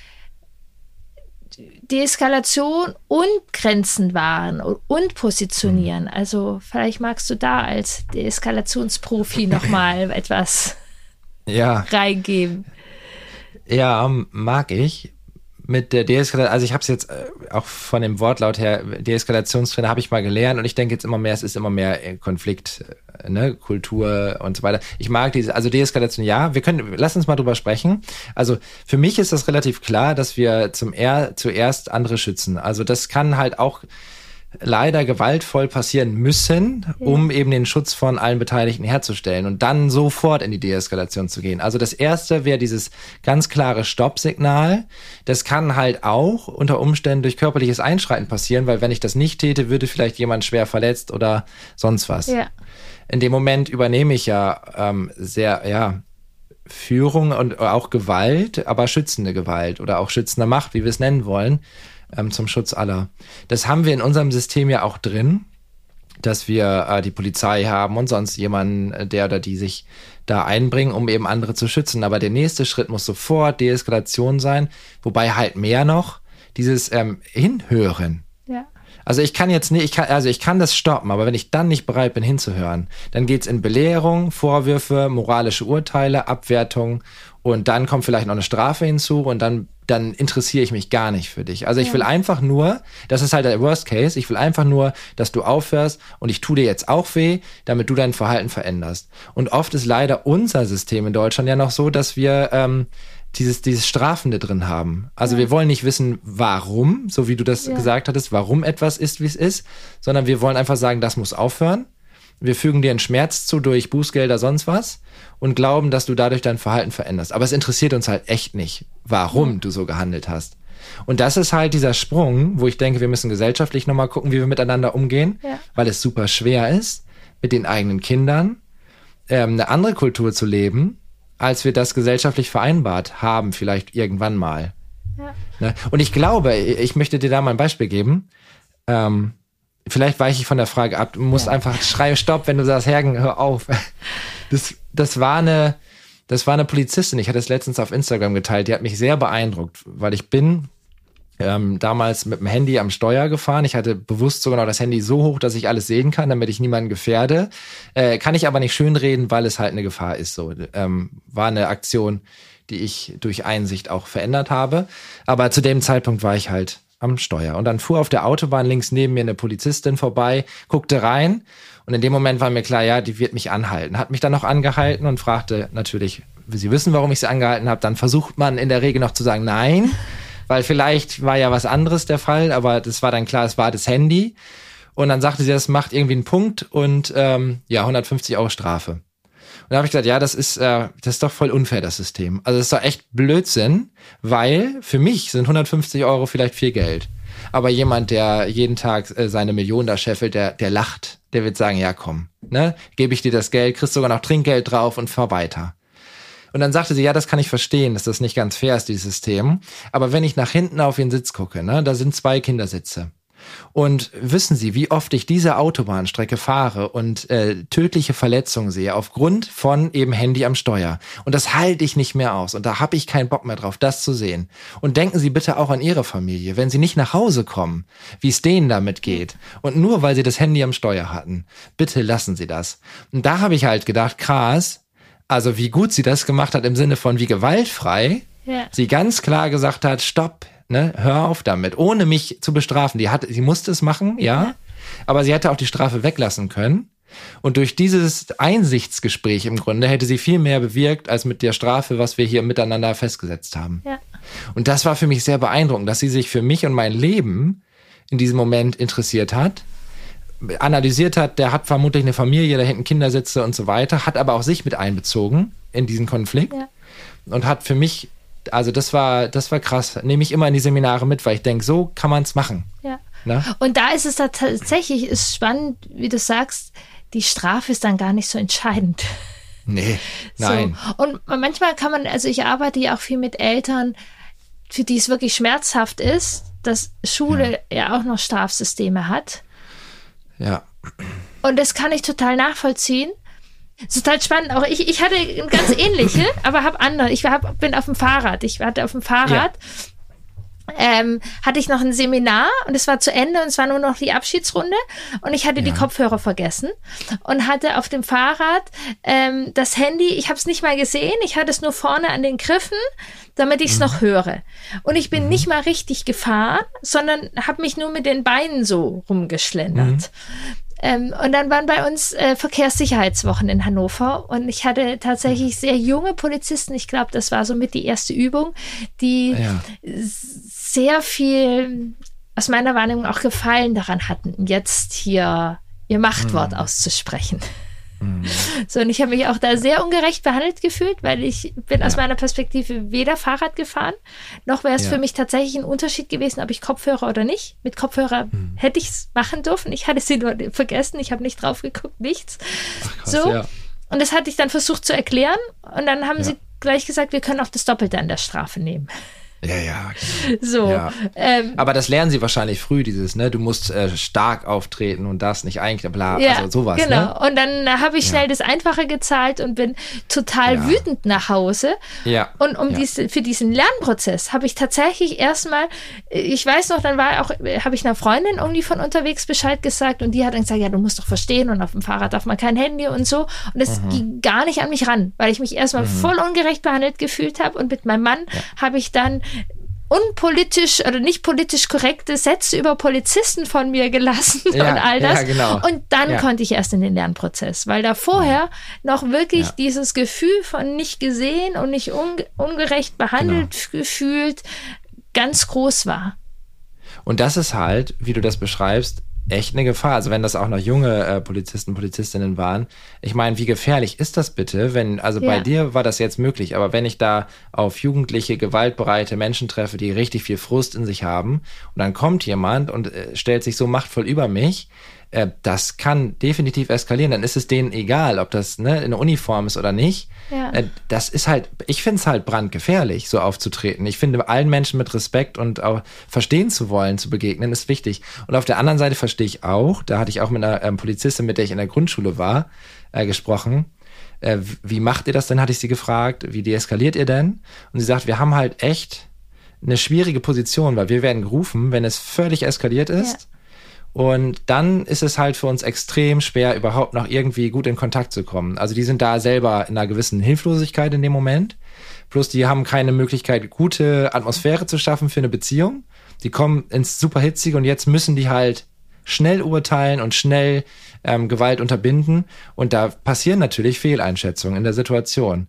Deeskalation und Grenzen wahren und, positionieren? Also vielleicht magst du da als Deeskalationsprofi nochmal etwas Ja. reingeben. Ja, mag ich. Mit der Deeskalation, also ich habe es jetzt äh, auch von dem Wortlaut her, Deeskalationstrainer habe ich mal gelernt und ich denke jetzt immer mehr, es ist immer mehr äh, Konflikt, äh, ne, Kultur und so weiter. Ich mag diese, also Deeskalation, ja, wir können, lass uns mal drüber sprechen. Also für mich ist das relativ klar, dass wir zum er, zuerst andere schützen. Also das kann halt auch leider gewaltvoll passieren müssen, um eben den Schutz von allen Beteiligten herzustellen und dann sofort in die Deeskalation zu gehen. Also das erste wäre dieses ganz klare Stoppsignal. Das kann halt auch unter Umständen durch körperliches Einschreiten passieren, weil wenn ich das nicht täte, würde vielleicht jemand schwer verletzt oder sonst was. Ja. In dem Moment übernehme ich ja ähm, sehr, ja, Führung und auch Gewalt, aber schützende Gewalt oder auch schützende Macht, wie wir es nennen wollen, ähm, zum Schutz aller. Das haben wir in unserem System ja auch drin, dass wir äh, die Polizei haben und sonst jemanden, äh, der oder die sich da einbringen, um eben andere zu schützen. Aber der nächste Schritt muss sofort Deeskalation sein, wobei halt mehr noch dieses ähm, Hinhören. Ja. Also ich kann jetzt nicht, ich kann, also ich kann das stoppen, aber wenn ich dann nicht bereit bin hinzuhören, dann geht's in Belehrung, Vorwürfe, moralische Urteile, Abwertung und dann kommt vielleicht noch eine Strafe hinzu und dann, dann interessiere ich mich gar nicht für dich. Also ich will einfach nur, das ist halt der Worst Case, ich will einfach nur, dass du aufhörst und ich tu dir jetzt auch weh, damit du dein Verhalten veränderst. Und oft ist leider unser System in Deutschland ja noch so, dass wir ähm, dieses, dieses Strafende drin haben. Also wir wollen nicht wissen, warum, so wie du das Ja. gesagt hattest, warum etwas ist, wie es ist, sondern wir wollen einfach sagen, das muss aufhören. Wir fügen dir einen Schmerz zu durch Bußgelder, sonst was und glauben, dass du dadurch dein Verhalten veränderst. Aber es interessiert uns halt echt nicht, warum du so gehandelt hast. Und das ist halt dieser Sprung, wo ich denke, wir müssen gesellschaftlich nochmal gucken, wie wir miteinander umgehen, Ja. weil es super schwer ist, mit den eigenen Kindern ähm, eine andere Kultur zu leben, als wir das gesellschaftlich vereinbart haben, vielleicht irgendwann mal. Ja. Ne? Und ich glaube, ich möchte dir da mal ein Beispiel geben. Ähm, vielleicht weiche ich von der Frage ab. Du musst Ja. einfach schreien, stopp, wenn du sagst, Hergen, hör auf. Das, das war eine, das war eine Polizistin. Ich hatte es letztens auf Instagram geteilt. Die hat mich sehr beeindruckt, weil ich bin ähm, damals mit dem Handy am Steuer gefahren. Ich hatte bewusst sogar noch das Handy so hoch, dass ich alles sehen kann, damit ich niemanden gefährde. Äh, kann ich aber nicht schönreden, weil es halt eine Gefahr ist. So ähm, war eine Aktion, die ich durch Einsicht auch verändert habe. Aber zu dem Zeitpunkt war ich halt am Steuer. Und dann fuhr auf der Autobahn links neben mir eine Polizistin vorbei, guckte rein und in dem Moment war mir klar, ja, die wird mich anhalten. Hat mich dann noch angehalten und fragte natürlich, sie wissen, warum ich sie angehalten habe? Dann versucht man in der Regel noch zu sagen, nein, weil vielleicht war ja was anderes der Fall, aber das war dann klar, es war das Handy. Und dann sagte sie, das macht irgendwie einen Punkt und ähm, ja, 150 Euro Strafe. Und da habe ich gesagt, ja, das ist, äh, das ist doch voll unfair, das System. Also das ist doch echt Blödsinn, weil für mich sind 150 Euro vielleicht viel Geld. Aber jemand, der jeden Tag äh, seine Million da scheffelt, der, der lacht, der wird sagen, ja komm, ne, gebe ich dir das Geld, kriegst sogar noch Trinkgeld drauf und fahr weiter. Und dann sagte sie, ja, das kann ich verstehen, dass das nicht ganz fair ist, dieses System. Aber wenn ich nach hinten auf ihren Sitz gucke, ne, da sind zwei Kindersitze. Und wissen Sie, wie oft ich diese Autobahnstrecke fahre und äh, tödliche Verletzungen sehe aufgrund von eben Handy am Steuer. Und das halte ich nicht mehr aus. Und da habe ich keinen Bock mehr drauf, das zu sehen. Und denken Sie bitte auch an Ihre Familie, wenn Sie nicht nach Hause kommen, wie es denen damit geht. Und nur weil Sie das Handy am Steuer hatten, bitte lassen Sie das. Und da habe ich halt gedacht, krass, also wie gut sie das gemacht hat im Sinne von wie gewaltfrei, ja. sie ganz klar gesagt hat, stopp, ne, hör auf damit, ohne mich zu bestrafen. Die hat, sie musste es machen, ja, ja. aber sie hätte auch die Strafe weglassen können. Und durch dieses Einsichtsgespräch im Grunde hätte sie viel mehr bewirkt als mit der Strafe, was wir hier miteinander festgesetzt haben. Ja. Und das war für mich sehr beeindruckend, dass sie sich für mich und mein Leben in diesem Moment interessiert hat, analysiert hat, der hat vermutlich eine Familie, da hinten Kinder sitze und so weiter, hat aber auch sich mit einbezogen in diesen Konflikt ja. und hat für mich, also das war, das war krass, nehme ich immer in die Seminare mit, weil ich denke, so kann man es machen. Ja. Na? Und da ist es da tatsächlich ist spannend, wie du sagst, die Strafe ist dann gar nicht so entscheidend. Nee, nein. So. Und manchmal kann man, also ich arbeite ja auch viel mit Eltern, für die es wirklich schmerzhaft ist, dass Schule ja, ja auch noch Strafsysteme hat. Ja. Und das kann ich total nachvollziehen. Das ist total spannend. Auch ich, ich hatte ganz ähnliche, aber habe andere. Ich hab, bin auf dem Fahrrad. Ich hatte auf dem Fahrrad. Ja ähm, hatte ich noch ein Seminar und es war zu Ende und es war nur noch die Abschiedsrunde und ich hatte ja. die Kopfhörer vergessen und hatte auf dem Fahrrad ähm, das Handy, ich habe es nicht mal gesehen, ich hatte es nur vorne an den Griffen, damit ich es mhm. noch höre. Und ich bin mhm. nicht mal richtig gefahren, sondern habe mich nur mit den Beinen so rumgeschlendert. Mhm. Ähm, und dann waren bei uns äh, Verkehrssicherheitswochen in Hannover und ich hatte tatsächlich sehr junge Polizisten. Ich glaube, das war somit die erste Übung, die ja. sehr viel aus meiner Wahrnehmung auch Gefallen daran hatten, jetzt hier ihr Machtwort mhm. auszusprechen. Mhm. So, und ich habe mich auch da sehr ungerecht behandelt gefühlt, weil ich bin ja. aus meiner Perspektive weder Fahrrad gefahren, noch wäre es ja. für mich tatsächlich ein Unterschied gewesen, ob ich Kopfhörer oder nicht. Mit Kopfhörer mhm. hätte ich es machen dürfen. Ich hatte sie nur vergessen, ich habe nicht drauf geguckt, nichts. Ach, krass, so. Ja. Und das hatte ich dann versucht zu erklären. Und dann haben sie gleich gesagt, wir können auch das Doppelte an der Strafe nehmen. Ja, ja. So. Ja. Ähm, Aber das lernen sie wahrscheinlich früh, dieses, ne? Du musst äh, stark auftreten und das nicht eigentlich, bla, ja, also sowas. Genau. Ne? Und dann habe ich schnell ja. das Einfache gezahlt und bin total ja. wütend nach Hause. Ja. Und um diese, für diesen Lernprozess habe ich tatsächlich erstmal, ich weiß noch, dann war auch, habe ich einer Freundin irgendwie von unterwegs Bescheid gesagt und die hat dann gesagt, ja, du musst doch verstehen und auf dem Fahrrad darf man kein Handy und so. Und es mhm. ging gar nicht an mich ran, weil ich mich erstmal mhm. voll ungerecht behandelt gefühlt habe und mit meinem Mann habe ich dann unpolitisch oder nicht politisch korrekte Sätze über Polizisten von mir gelassen ja, und all das. Ja, genau. Und dann ja. konnte ich erst in den Lernprozess, weil da vorher noch wirklich dieses Gefühl von nicht gesehen und nicht un ungerecht behandelt genau. gefühlt ganz groß war. Und das ist halt, wie du das beschreibst, echt eine Gefahr. Also wenn das auch noch junge äh, Polizisten, Polizistinnen waren. Ich meine, wie gefährlich ist das bitte, wenn, also ja. bei dir war das jetzt möglich, aber wenn ich da auf jugendliche, gewaltbereite Menschen treffe, die richtig viel Frust in sich haben und dann kommt jemand und äh, stellt sich so machtvoll über mich, äh, das kann definitiv eskalieren. Dann ist es denen egal, ob das ne, in Uniform ist oder nicht. Ja. Äh, das ist halt, ich finde es halt brandgefährlich, so aufzutreten. Ich finde, allen Menschen mit Respekt und auch verstehen zu wollen, zu begegnen, ist wichtig. Und auf der anderen Seite verstehe ich auch, da hatte ich auch mit einer ähm, Polizistin, mit der ich in der Grundschule war, äh, gesprochen. Äh, wie macht ihr das denn, hatte ich sie gefragt. Wie deeskaliert ihr denn? Und sie sagt, wir haben halt echt eine schwierige Position, weil wir werden gerufen, wenn es völlig eskaliert ist. Und dann ist es halt für uns extrem schwer, überhaupt noch irgendwie gut in Kontakt zu kommen. Also die sind da selber in einer gewissen Hilflosigkeit in dem Moment. Plus die haben keine Möglichkeit, gute Atmosphäre zu schaffen für eine Beziehung. Die kommen ins Superhitzige und jetzt müssen die halt schnell urteilen und schnell ähm, Gewalt unterbinden. Und da passieren natürlich Fehleinschätzungen in der Situation.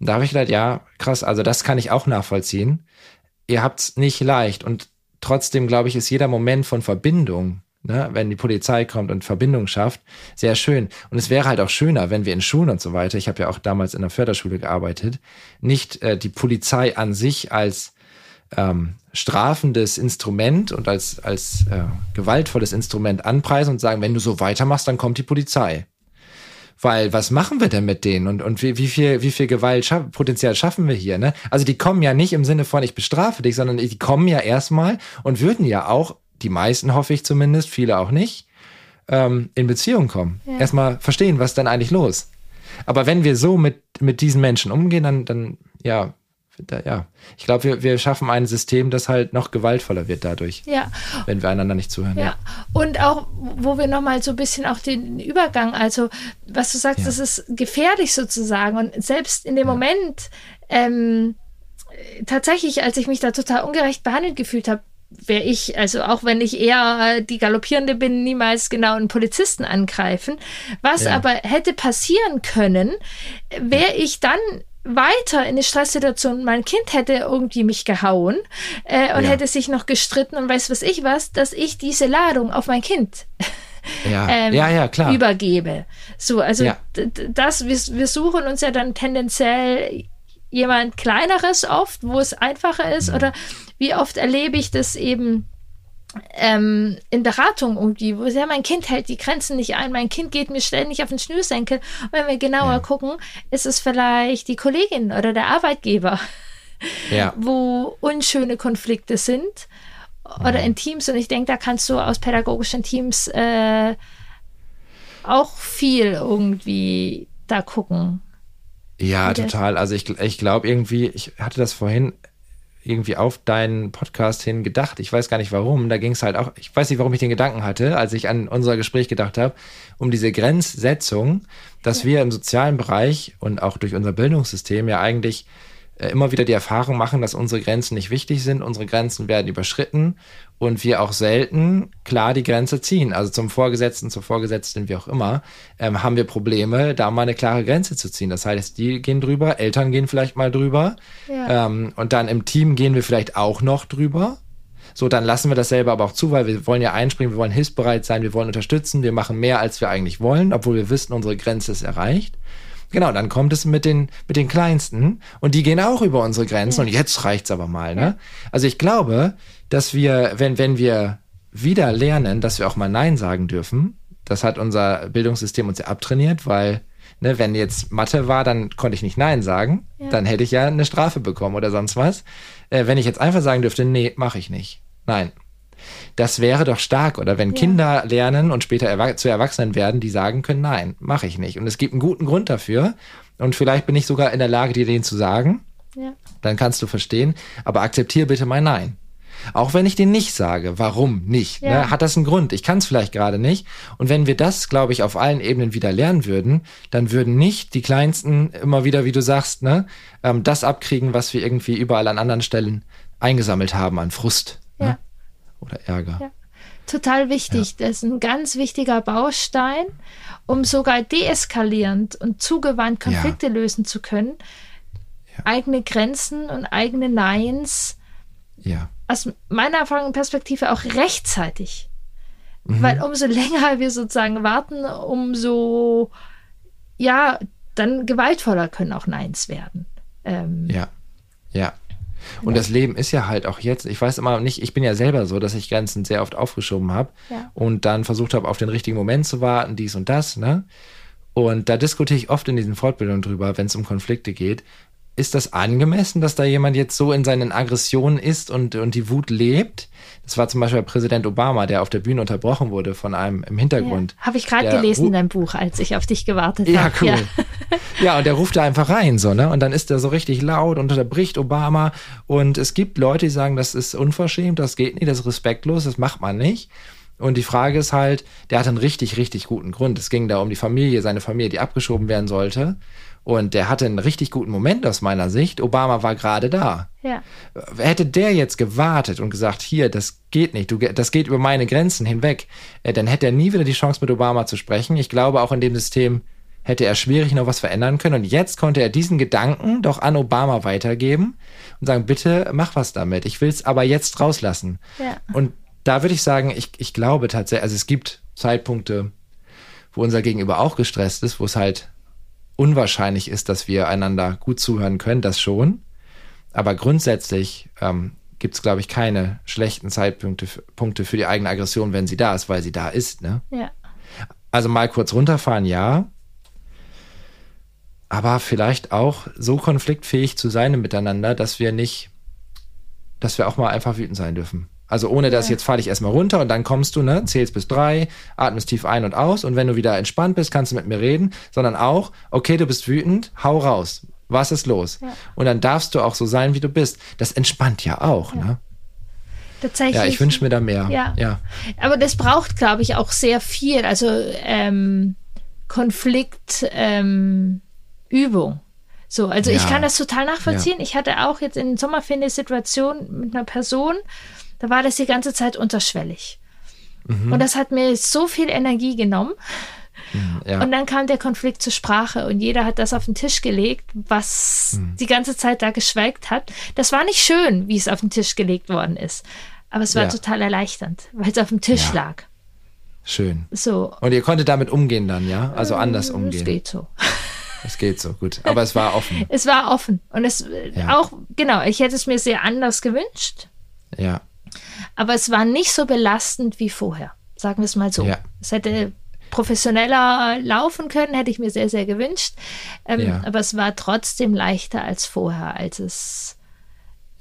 Und da habe ich gedacht, ja, krass, also das kann ich auch nachvollziehen. Ihr habt's nicht leicht und trotzdem, glaube ich, ist jeder Moment von Verbindung ne, wenn die Polizei kommt und Verbindung schafft, sehr schön. Und es wäre halt auch schöner, wenn wir in Schulen und so weiter, ich habe ja auch damals in der Förderschule gearbeitet, nicht äh, die Polizei an sich als ähm, strafendes Instrument und als, als äh, gewaltvolles Instrument anpreisen und sagen, wenn du so weitermachst, dann kommt die Polizei. Weil was machen wir denn mit denen und, und wie, wie viel, wie viel Gewalt Potenzial schaffen wir hier? Ne? Also die kommen ja nicht im Sinne von ich bestrafe dich, sondern die kommen ja erstmal und würden ja auch die meisten hoffe ich zumindest, viele auch nicht, ähm, in Beziehung kommen. Ja. Erstmal verstehen, was dann eigentlich los. Aber wenn wir so mit, mit diesen Menschen umgehen, dann, dann ja, da, ja. Ich glaube, wir, wir schaffen ein System, das halt noch gewaltvoller wird dadurch. Ja. Wenn wir einander nicht zuhören. Ja. ja. Und auch, wo wir nochmal so ein bisschen auch den Übergang, also was du sagst, ja. das ist gefährlich sozusagen. Und selbst in dem ja. Moment, ähm, tatsächlich, als ich mich da total ungerecht behandelt gefühlt habe, wäre ich, also auch wenn ich eher die Galoppierende bin, niemals genau einen Polizisten angreifen. Was ja. aber hätte passieren können, wäre ich dann weiter in eine Stresssituation. Mein Kind hätte irgendwie mich gehauen äh, und ja. hätte sich noch gestritten und weiß was ich was, dass ich diese Ladung auf mein Kind ja. ähm, ja, ja, klar. übergebe. So, also ja. das, wir, wir suchen uns ja dann tendenziell jemand Kleineres oft, wo es einfacher ist, mhm. oder wie oft erlebe ich das eben ähm, in Beratung irgendwie, wo ja, mein Kind hält die Grenzen nicht ein, mein Kind geht mir ständig auf den Schnürsenkel. Und wenn wir genauer ja. gucken, ist es vielleicht die Kollegin oder der Arbeitgeber, ja. wo unschöne Konflikte sind oder in Teams. Und ich denke, da kannst du aus pädagogischen Teams äh, auch viel irgendwie da gucken. Ja, total. Also ich, ich glaube irgendwie, ich hatte das vorhin irgendwie auf deinen Podcast hin gedacht. Ich weiß gar nicht warum. Da ging es halt auch, ich weiß nicht, warum ich den Gedanken hatte, als ich an unser Gespräch gedacht habe, um diese Grenzsetzung, dass ja. wir im sozialen Bereich und auch durch unser Bildungssystem ja eigentlich äh, immer wieder die Erfahrung machen, dass unsere Grenzen nicht wichtig sind, unsere Grenzen werden überschritten und wir auch selten klar die Grenze ziehen. Also zum Vorgesetzten, zur Vorgesetzten, wie auch immer, ähm, haben wir Probleme, da mal eine klare Grenze zu ziehen. Das heißt, die gehen drüber, Eltern gehen vielleicht mal drüber ja. ähm, und dann im Team gehen wir vielleicht auch noch drüber. So, dann lassen wir das selber aber auch zu, weil wir wollen ja einspringen, wir wollen hilfsbereit sein, wir wollen unterstützen, wir machen mehr, als wir eigentlich wollen, obwohl wir wissen, unsere Grenze ist erreicht. Genau, dann kommt es mit den, mit den Kleinsten und die gehen auch über unsere Grenzen ja. und jetzt reicht's aber mal, ne? Also ich glaube, dass wir, wenn, wenn wir wieder lernen, dass wir auch mal Nein sagen dürfen, das hat unser Bildungssystem uns ja abtrainiert, weil, ne, wenn jetzt Mathe war, dann konnte ich nicht Nein sagen, ja. dann hätte ich ja eine Strafe bekommen oder sonst was. Äh, wenn ich jetzt einfach sagen dürfte, nee, mache ich nicht. Nein, das wäre doch stark, oder wenn ja. Kinder lernen und später erwa zu Erwachsenen werden, die sagen können, nein, mache ich nicht. Und es gibt einen guten Grund dafür. Und vielleicht bin ich sogar in der Lage, dir den zu sagen. Ja. Dann kannst du verstehen. Aber akzeptiere bitte mein Nein. Auch wenn ich den nicht sage, warum nicht? Ja. Ne? Hat das einen Grund? Ich kann es vielleicht gerade nicht. Und wenn wir das, glaube ich, auf allen Ebenen wieder lernen würden, dann würden nicht die Kleinsten immer wieder, wie du sagst, ne, ähm, das abkriegen, was wir irgendwie überall an anderen Stellen eingesammelt haben an Frust. Ne? Ja oder Ärger. Ja. Total wichtig. Ja. Das ist ein ganz wichtiger Baustein, um sogar deeskalierend und zugewandt Konflikte lösen zu können. Eigene Grenzen und eigene Neins ja. Aus meiner Erfahrung und Perspektive auch rechtzeitig. Mhm. Weil umso länger wir sozusagen warten, umso ja, dann gewaltvoller können auch Neins werden. Ähm, ja, ja. Und das Leben ist ja halt auch jetzt, ich weiß immer nicht, ich bin ja selber so, dass ich Grenzen sehr oft aufgeschoben habe ja. und dann versucht habe, auf den richtigen Moment zu warten, dies und das, ne? Und da diskutiere ich oft in diesen Fortbildungen drüber, wenn es um Konflikte geht, ist das angemessen, dass da jemand jetzt so in seinen Aggressionen ist und, und die Wut lebt? Das war zum Beispiel Präsident Obama, der auf der Bühne unterbrochen wurde von einem im Hintergrund. Ja, habe ich gerade gelesen in deinem Buch, als ich auf dich gewartet ja, habe. Cool. Ja, cool. ja, und der ruft da einfach rein, so, ne? Und dann ist er so richtig laut und unterbricht Obama. Und es gibt Leute, die sagen, das ist unverschämt, das geht nicht, das ist respektlos, das macht man nicht. Und die Frage ist halt, der hat einen richtig, richtig guten Grund. Es ging da um die Familie, seine Familie, die abgeschoben werden sollte. Und der hatte einen richtig guten Moment aus meiner Sicht. Obama war gerade da. Ja. Hätte der jetzt gewartet und gesagt, hier, das geht nicht, du, das geht über meine Grenzen hinweg, äh, dann hätte er nie wieder die Chance mit Obama zu sprechen. Ich glaube, auch in dem System hätte er schwierig noch was verändern können. Und jetzt konnte er diesen Gedanken doch an Obama weitergeben und sagen, bitte mach was damit. Ich will es aber jetzt rauslassen. Ja. Und da würde ich sagen, ich, ich glaube tatsächlich, also es gibt Zeitpunkte, wo unser Gegenüber auch gestresst ist, wo es halt unwahrscheinlich ist, dass wir einander gut zuhören können, das schon. Aber grundsätzlich ähm, gibt es, glaube ich, keine schlechten Zeitpunkte Punkte für die eigene Aggression, wenn sie da ist, weil sie da ist. Ne? Ja. Also mal kurz runterfahren, ja. Aber vielleicht auch so konfliktfähig zu sein miteinander, dass wir nicht, dass wir auch mal einfach wütend sein dürfen. Also ohne dass ja. jetzt fahr dich erstmal runter und dann kommst du, ne, zählst bis drei, atmest tief ein und aus und wenn du wieder entspannt bist, kannst du mit mir reden, sondern auch, okay, du bist wütend, hau raus. Was ist los? Ja. Und dann darfst du auch so sein, wie du bist. Das entspannt ja auch, ja. ne? Tatsächlich. Ja, ich wünsche mir da mehr. Ja. ja. Aber das braucht, glaube ich, auch sehr viel. Also ähm, Konfliktübung. Ähm, So, also Ja. ich kann das total nachvollziehen. Ich hatte auch jetzt in den Sommerferien eine Situation mit einer Person, da war das die ganze Zeit unterschwellig. Mhm. Und das hat mir so viel Energie genommen. Ja. Und dann kam der Konflikt zur Sprache und jeder hat das auf den Tisch gelegt, was Mhm. die ganze Zeit da geschweigt hat. Das war nicht schön, wie es auf den Tisch gelegt worden ist. Aber es war Ja. total erleichternd, weil es auf dem Tisch Ja. lag. Schön. So. Und ihr konntet damit umgehen dann, ja? Also anders Es umgehen. geht so. Es geht so, gut. Aber es war offen. Es war offen. Und es äh, auch, genau, ich hätte es mir sehr anders gewünscht. Ja. Aber es war nicht so belastend wie vorher. Sagen wir es mal so. Ja. Es hätte professioneller laufen können, hätte ich mir sehr, sehr gewünscht. Ähm, Ja. Aber es war trotzdem leichter als vorher, als es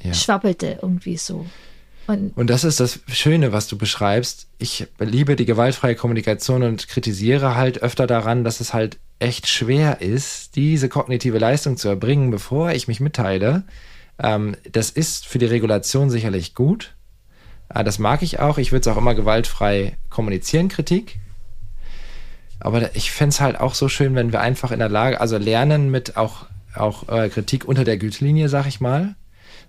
Ja. schwappelte irgendwie so. Und Und das ist das Schöne, was du beschreibst. Ich liebe die gewaltfreie Kommunikation und kritisiere halt öfter daran, dass es halt echt schwer ist, diese kognitive Leistung zu erbringen, bevor ich mich mitteile. Ähm, das ist für die Regulation sicherlich gut. Äh, das mag ich auch. Ich würde es auch immer gewaltfrei kommunizieren, Kritik. Aber ich fände es halt auch so schön, wenn wir einfach in der Lage, also lernen mit auch, auch äh, Kritik unter der Gütelinie, sag ich mal,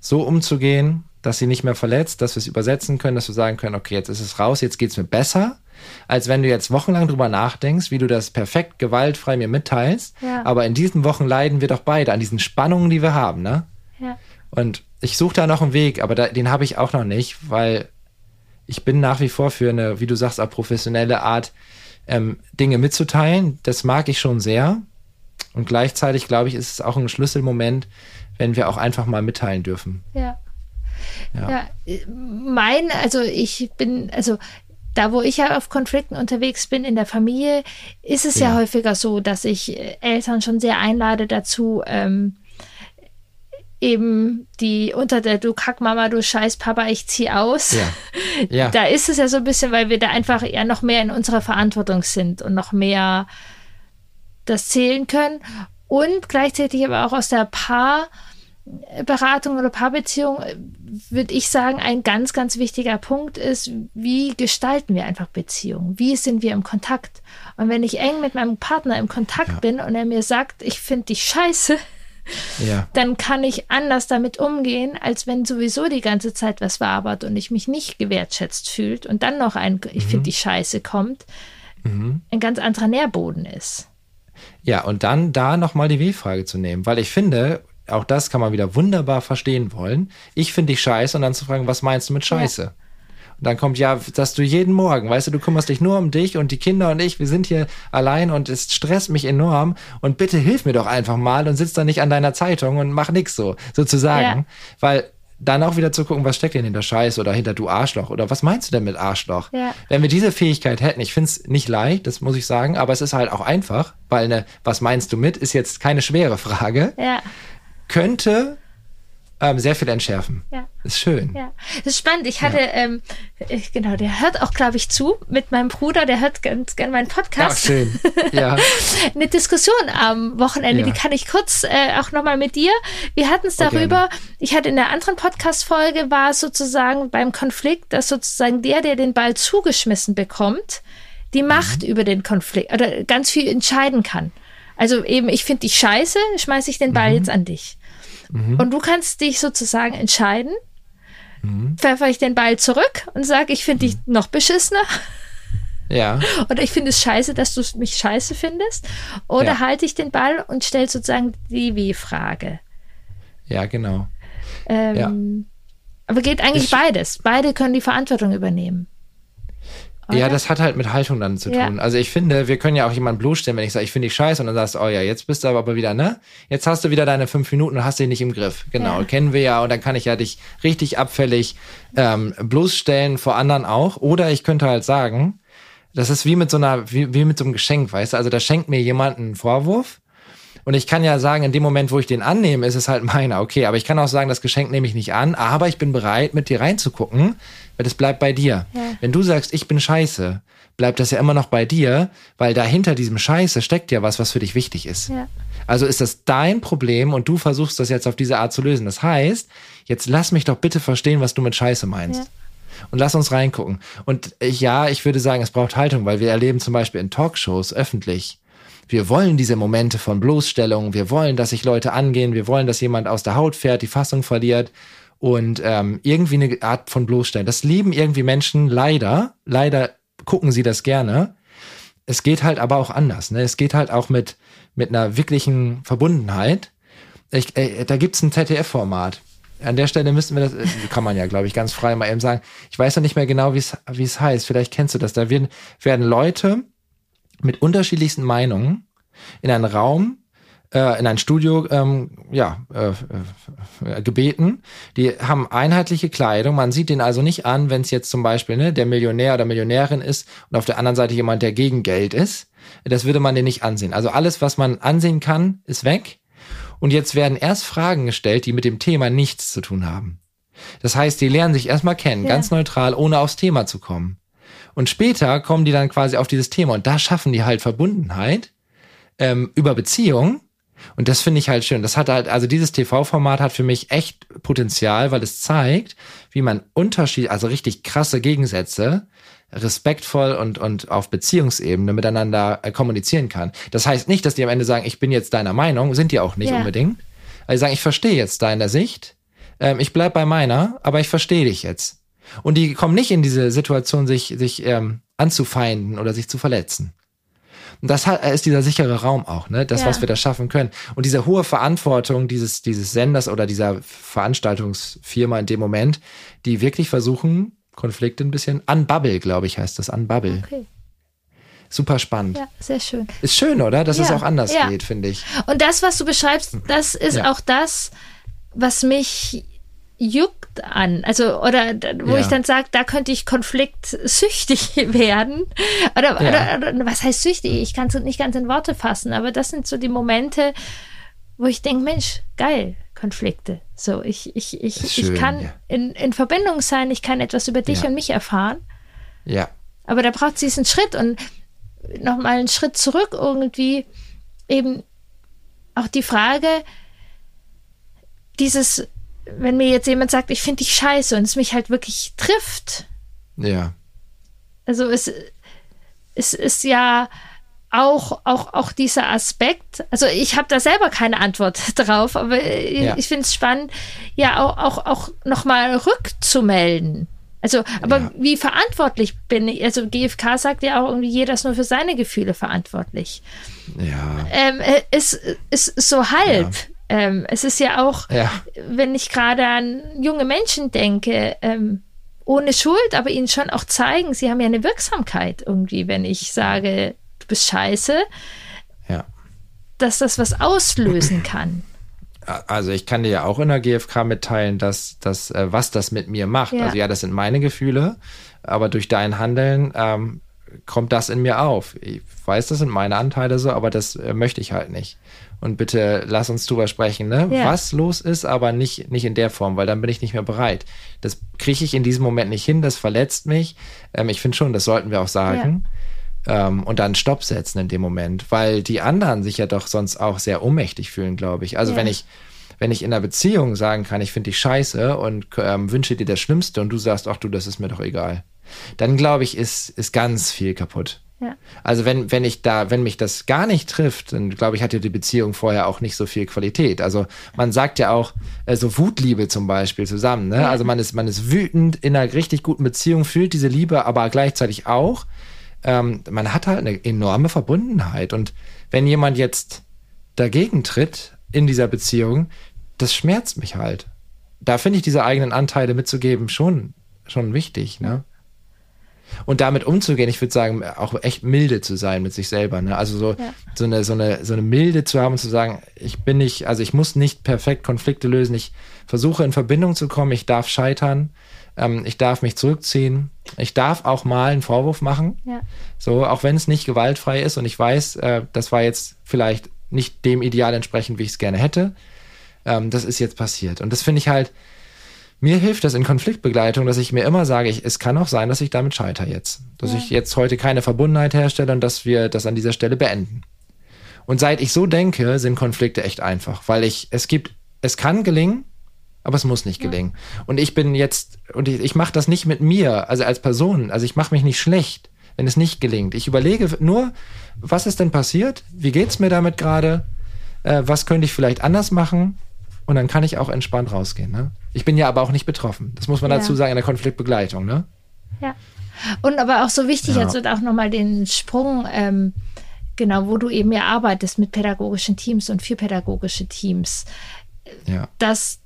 so umzugehen, dass sie nicht mehr verletzt, dass wir es übersetzen können, dass wir sagen können, okay, jetzt ist es raus, jetzt geht's mir besser, als wenn du jetzt wochenlang drüber nachdenkst, wie du das perfekt gewaltfrei mir mitteilst. Ja. Aber in diesen Wochen leiden wir doch beide an diesen Spannungen, die wir haben, ne? ja, Und ich suche da noch einen Weg, aber da, den habe ich auch noch nicht, weil ich bin nach wie vor für eine, wie du sagst, auch professionelle Art, ähm, Dinge mitzuteilen. Das mag ich schon sehr. Und gleichzeitig, glaube ich, ist es auch ein Schlüsselmoment, wenn wir auch einfach mal mitteilen dürfen. ja. Ja. Ja, äh, mein, also ich bin, also da, wo ich ja auf Konflikten unterwegs bin in der Familie, ist es ja, Ja. häufiger so, dass ich äh, Eltern schon sehr einlade dazu, ähm, eben die unter der Du Kackmama, du Scheiß Papa, ich zieh aus. Ja. Ja. Da ist es ja so ein bisschen, weil wir da einfach ja noch mehr in unserer Verantwortung sind und noch mehr das zählen können. Und gleichzeitig aber auch aus der Paarberatung oder Paarbeziehung äh, würde ich sagen, ein ganz, ganz wichtiger Punkt ist, wie gestalten wir einfach Beziehungen? Wie sind wir im Kontakt? Und wenn ich eng mit meinem Partner im Kontakt Ja. bin und er mir sagt, ich finde dich scheiße, ja. dann kann ich anders damit umgehen, als wenn sowieso die ganze Zeit was wabert und ich mich nicht gewertschätzt fühlt und dann noch ein, ich finde die Scheiße kommt, ein ganz anderer Nährboden ist. Ja, und dann da nochmal die W-Frage zu nehmen, weil ich finde, auch das kann man wieder wunderbar verstehen wollen. Ich finde dich scheiße und dann zu fragen, was meinst du mit Scheiße? Und dann kommt ja, dass du jeden Morgen, weißt du, du kümmerst dich nur um dich und die Kinder und ich, wir sind hier allein und es stresst mich enorm und bitte hilf mir doch einfach mal und sitz da nicht an deiner Zeitung und mach nix so, sozusagen. Ja. Weil dann auch wieder zu gucken, was steckt denn hinter Scheiße oder hinter du Arschloch oder was meinst du denn mit Arschloch? Ja. Wenn wir diese Fähigkeit hätten, ich finde es nicht leicht, das muss ich sagen, aber es ist halt auch einfach, weil eine, was meinst du mit, ist jetzt keine schwere Frage, Ja, könnte ähm, sehr viel entschärfen. ja. Ist schön. Ja, das ist spannend. Ich hatte, ähm, ich- genau, der hört auch, glaube ich, zu mit meinem Bruder, der hört ganz gern meinen Ja, Podcast. schön. Ja, Eine Diskussion am Wochenende, Ja. die kann ich kurz äh, auch nochmal mit dir. Wir hatten es Oh, darüber, ich hatte in der anderen Podcast-Folge war es sozusagen beim Konflikt, dass sozusagen der, der den Ball zugeschmissen bekommt, die Mhm. Macht über den Konflikt oder ganz viel entscheiden kann. Also eben, ich finde dich scheiße, schmeiße ich den Ball Mhm. jetzt an dich. Und du kannst dich sozusagen entscheiden, Mhm. pfeffer ich den Ball zurück und sage, ich finde dich noch beschissener ja, oder ich finde es scheiße, dass du mich scheiße findest oder Ja. halte ich den Ball und stelle sozusagen die W-Frage. ja, genau. Ähm, Aber geht eigentlich Ist- beides. Beide können die Verantwortung übernehmen. Ja, Oder? das hat halt mit Haltung dann zu Ja. tun. Also ich finde, wir können ja auch jemanden bloßstellen, wenn ich sage, ich finde dich scheiße und dann sagst du, oh ja, jetzt bist du aber wieder, ne? Jetzt hast du wieder deine fünf Minuten und hast dich nicht im Griff. Genau, Ja. kennen wir ja und dann kann ich ja dich richtig abfällig ähm, bloßstellen, vor anderen auch. Oder ich könnte halt sagen, das ist wie mit so einer, wie, wie mit so einem Geschenk, weißt du? Also da schenkt mir jemand einen Vorwurf und ich kann ja sagen, in dem Moment, wo ich den annehme, ist es halt meiner. Okay, aber ich kann auch sagen, das Geschenk nehme ich nicht an, aber ich bin bereit, mit dir reinzugucken, weil das bleibt bei dir. Ja. Wenn du sagst, ich bin scheiße, bleibt das ja immer noch bei dir, weil dahinter diesem Scheiße steckt ja was, was für dich wichtig ist. Ja. Also ist das dein Problem und du versuchst das jetzt auf diese Art zu lösen. Das heißt, jetzt lass mich doch bitte verstehen, was du mit Scheiße meinst. Ja. Und lass uns reingucken. Und ich, ja, ich würde sagen, es braucht Haltung, weil wir erleben zum Beispiel in Talkshows öffentlich wir wollen diese Momente von Bloßstellung, wir wollen, dass sich Leute angehen, wir wollen, dass jemand aus der Haut fährt, die Fassung verliert und ähm, irgendwie eine Art von Bloßstellen. Das lieben irgendwie Menschen leider, leider gucken sie das gerne. Es geht halt aber auch anders. Ne? Es geht halt auch mit, mit einer wirklichen Verbundenheit. Ich, äh, da gibt's ein ZDF-Format. An der Stelle müssten wir das, äh, kann man ja, glaube ich, ganz frei mal eben sagen. Ich weiß noch nicht mehr genau, wie es heißt. Vielleicht kennst du das. Da werden, werden Leute mit unterschiedlichsten Meinungen in einen Raum, äh, in ein Studio, ähm, ja, äh, äh, gebeten. Die haben einheitliche Kleidung. Man sieht den also nicht an, wenn es jetzt zum Beispiel ne, der Millionär oder Millionärin ist und auf der anderen Seite jemand, der gegen Geld ist. Das würde man den nicht ansehen. Also alles, was man ansehen kann, ist weg. Und jetzt werden erst Fragen gestellt, die mit dem Thema nichts zu tun haben. Das heißt, die lernen sich erstmal kennen, ja. ganz neutral, ohne aufs Thema zu kommen. Und später kommen die dann quasi auf dieses Thema und da schaffen die halt Verbundenheit ähm, über Beziehung. Und das finde ich halt schön. Das hat halt, also dieses TV-Format hat für mich echt Potenzial, weil es zeigt, wie man Unterschied, also richtig krasse Gegensätze respektvoll und, und auf Beziehungsebene miteinander äh, kommunizieren kann. Das heißt nicht, dass die am Ende sagen, ich bin jetzt deiner Meinung, sind die auch nicht ja. unbedingt. Also sagen, ich verstehe jetzt deine Sicht, ähm, ich bleib bei meiner, aber ich verstehe dich jetzt. Und die kommen nicht in diese Situation, sich, sich ähm, anzufeinden oder sich zu verletzen. Und das ist dieser sichere Raum auch, ne? Das, ja. was wir da schaffen können. Und diese hohe Verantwortung dieses, dieses Senders oder dieser Veranstaltungsfirma in dem Moment, die wirklich versuchen, Konflikte ein bisschen unbubble, glaube ich, heißt das, unbubble. Okay. Super spannend. Ja, sehr schön. Ist schön, oder? Dass ja, es auch anders ja. geht, finde ich. Und das, was du beschreibst, das ist ja. auch das, was mich juckt an. Also, oder wo ja. ich dann sage, da könnte ich konfliktsüchtig werden. Oder, ja. oder, oder was heißt süchtig? Ich kann es nicht ganz in Worte fassen, aber das sind so die Momente, wo ich denke, Mensch, geil, Konflikte. So, ich, ich, ich, schön, ich kann ja. in, in Verbindung sein, ich kann etwas über dich und mich erfahren. Ja. Aber da braucht es diesen Schritt und nochmal einen Schritt zurück irgendwie eben auch die Frage, dieses wenn mir jetzt jemand sagt, ich finde dich scheiße und es mich halt wirklich trifft. Ja. Also es, es ist ja auch, auch, auch dieser Aspekt, also ich habe da selber keine Antwort drauf, aber ja. ich finde es spannend, ja auch, auch, auch nochmal rückzumelden. Also, aber ja. wie verantwortlich bin ich? Also GfK sagt ja auch irgendwie, jeder ist nur für seine Gefühle verantwortlich. Ja. Ähm, es ist so halb. Ja. Ähm, es ist ja auch, ja. wenn ich gerade an junge Menschen denke, ähm, ohne Schuld, aber ihnen schon auch zeigen, sie haben ja eine Wirksamkeit irgendwie, wenn ich sage, du bist scheiße, ja. dass das was auslösen kann. Also ich kann dir ja auch in der GfK mitteilen, dass, dass äh, was das mit mir macht. Ja. Also ja, das sind meine Gefühle, aber durch dein Handeln ähm, kommt das in mir auf. Ich weiß, das sind meine Anteile so, aber das äh, möchte ich halt nicht und bitte lass uns drüber sprechen, ne? Ja. was los ist, aber nicht, nicht in der Form, weil dann bin ich nicht mehr bereit. Das kriege ich in diesem Moment nicht hin, das verletzt mich. Ähm, ich finde schon, das sollten wir auch sagen. Ja. Ähm, und dann Stopp setzen in dem Moment, weil die anderen sich ja doch sonst auch sehr ohnmächtig fühlen, glaube ich. Also ja. wenn ich wenn ich in einer Beziehung sagen kann, ich finde dich scheiße und ähm, wünsche dir das Schlimmste und du sagst, ach du, das ist mir doch egal, dann glaube ich, ist, ist ganz viel kaputt. Ja. Also wenn, wenn ich da, wenn mich das gar nicht trifft, dann glaube ich, hat ja die Beziehung vorher auch nicht so viel Qualität. Also man sagt ja auch, äh, so Wutliebe zum Beispiel zusammen, ne? Ja. Also man ist, man ist wütend in einer richtig guten Beziehung, fühlt diese Liebe, aber gleichzeitig auch, ähm, man hat halt eine enorme Verbundenheit. Und wenn jemand jetzt dagegen tritt in dieser Beziehung, das schmerzt mich halt. Da finde ich diese eigenen Anteile mitzugeben schon, schon wichtig, ne? Und damit umzugehen, ich würde sagen, auch echt milde zu sein mit sich selber. Ne? Also so, ja. so, eine, so, eine, so eine Milde zu haben und zu sagen, ich bin nicht, also ich muss nicht perfekt Konflikte lösen, ich versuche in Verbindung zu kommen, ich darf scheitern, ähm, ich darf mich zurückziehen, ich darf auch mal einen Vorwurf machen, ja. so, auch wenn es nicht gewaltfrei ist und ich weiß, äh, das war jetzt vielleicht nicht dem Ideal entsprechend, wie ich es gerne hätte. Ähm, das ist jetzt passiert. Und das finde ich halt, mir hilft das in Konfliktbegleitung, dass ich mir immer sage, ich, es kann auch sein, dass ich damit scheitere jetzt. Dass ja. ich jetzt heute keine Verbundenheit herstelle und dass wir das an dieser Stelle beenden. Und seit ich so denke, sind Konflikte echt einfach, weil ich, es gibt, es kann gelingen, aber es muss nicht gelingen. Ja. Und ich bin jetzt, und ich, ich mache das nicht mit mir, also als Person, also ich mache mich nicht schlecht, wenn es nicht gelingt. Ich überlege nur, was ist denn passiert? Wie geht's mir damit gerade? Äh, was könnte ich vielleicht anders machen? Und dann kann ich auch entspannt rausgehen. Ne? Ich bin ja aber auch nicht betroffen. Das muss man ja. dazu sagen in der Konfliktbegleitung. Ne? Ja. Und aber auch so wichtig, ja. jetzt wird auch nochmal den Sprung, ähm, genau, wo du eben ja arbeitest mit pädagogischen Teams und für pädagogische Teams. Ja. Dass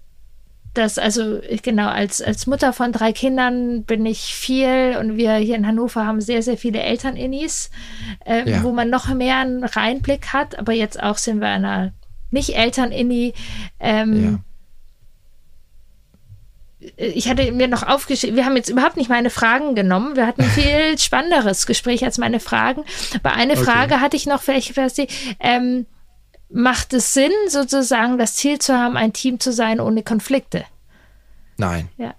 das also genau als, als Mutter von drei Kindern bin ich viel und wir hier in Hannover haben sehr, sehr viele Elterninnis, äh, ja. wo man noch mehr einen Reinblick hat. Aber jetzt auch sind wir in einer nicht Eltern-Inni. Ähm, ja ich hatte mir noch aufgeschrieben, wir haben jetzt überhaupt nicht meine Fragen genommen. Wir hatten ein viel spannenderes Gespräch als meine Fragen. Aber eine okay. Frage hatte ich noch, vielleicht für Sie. Ähm, macht es Sinn, sozusagen das Ziel zu haben, ein Team zu sein ohne Konflikte? Nein. Ja.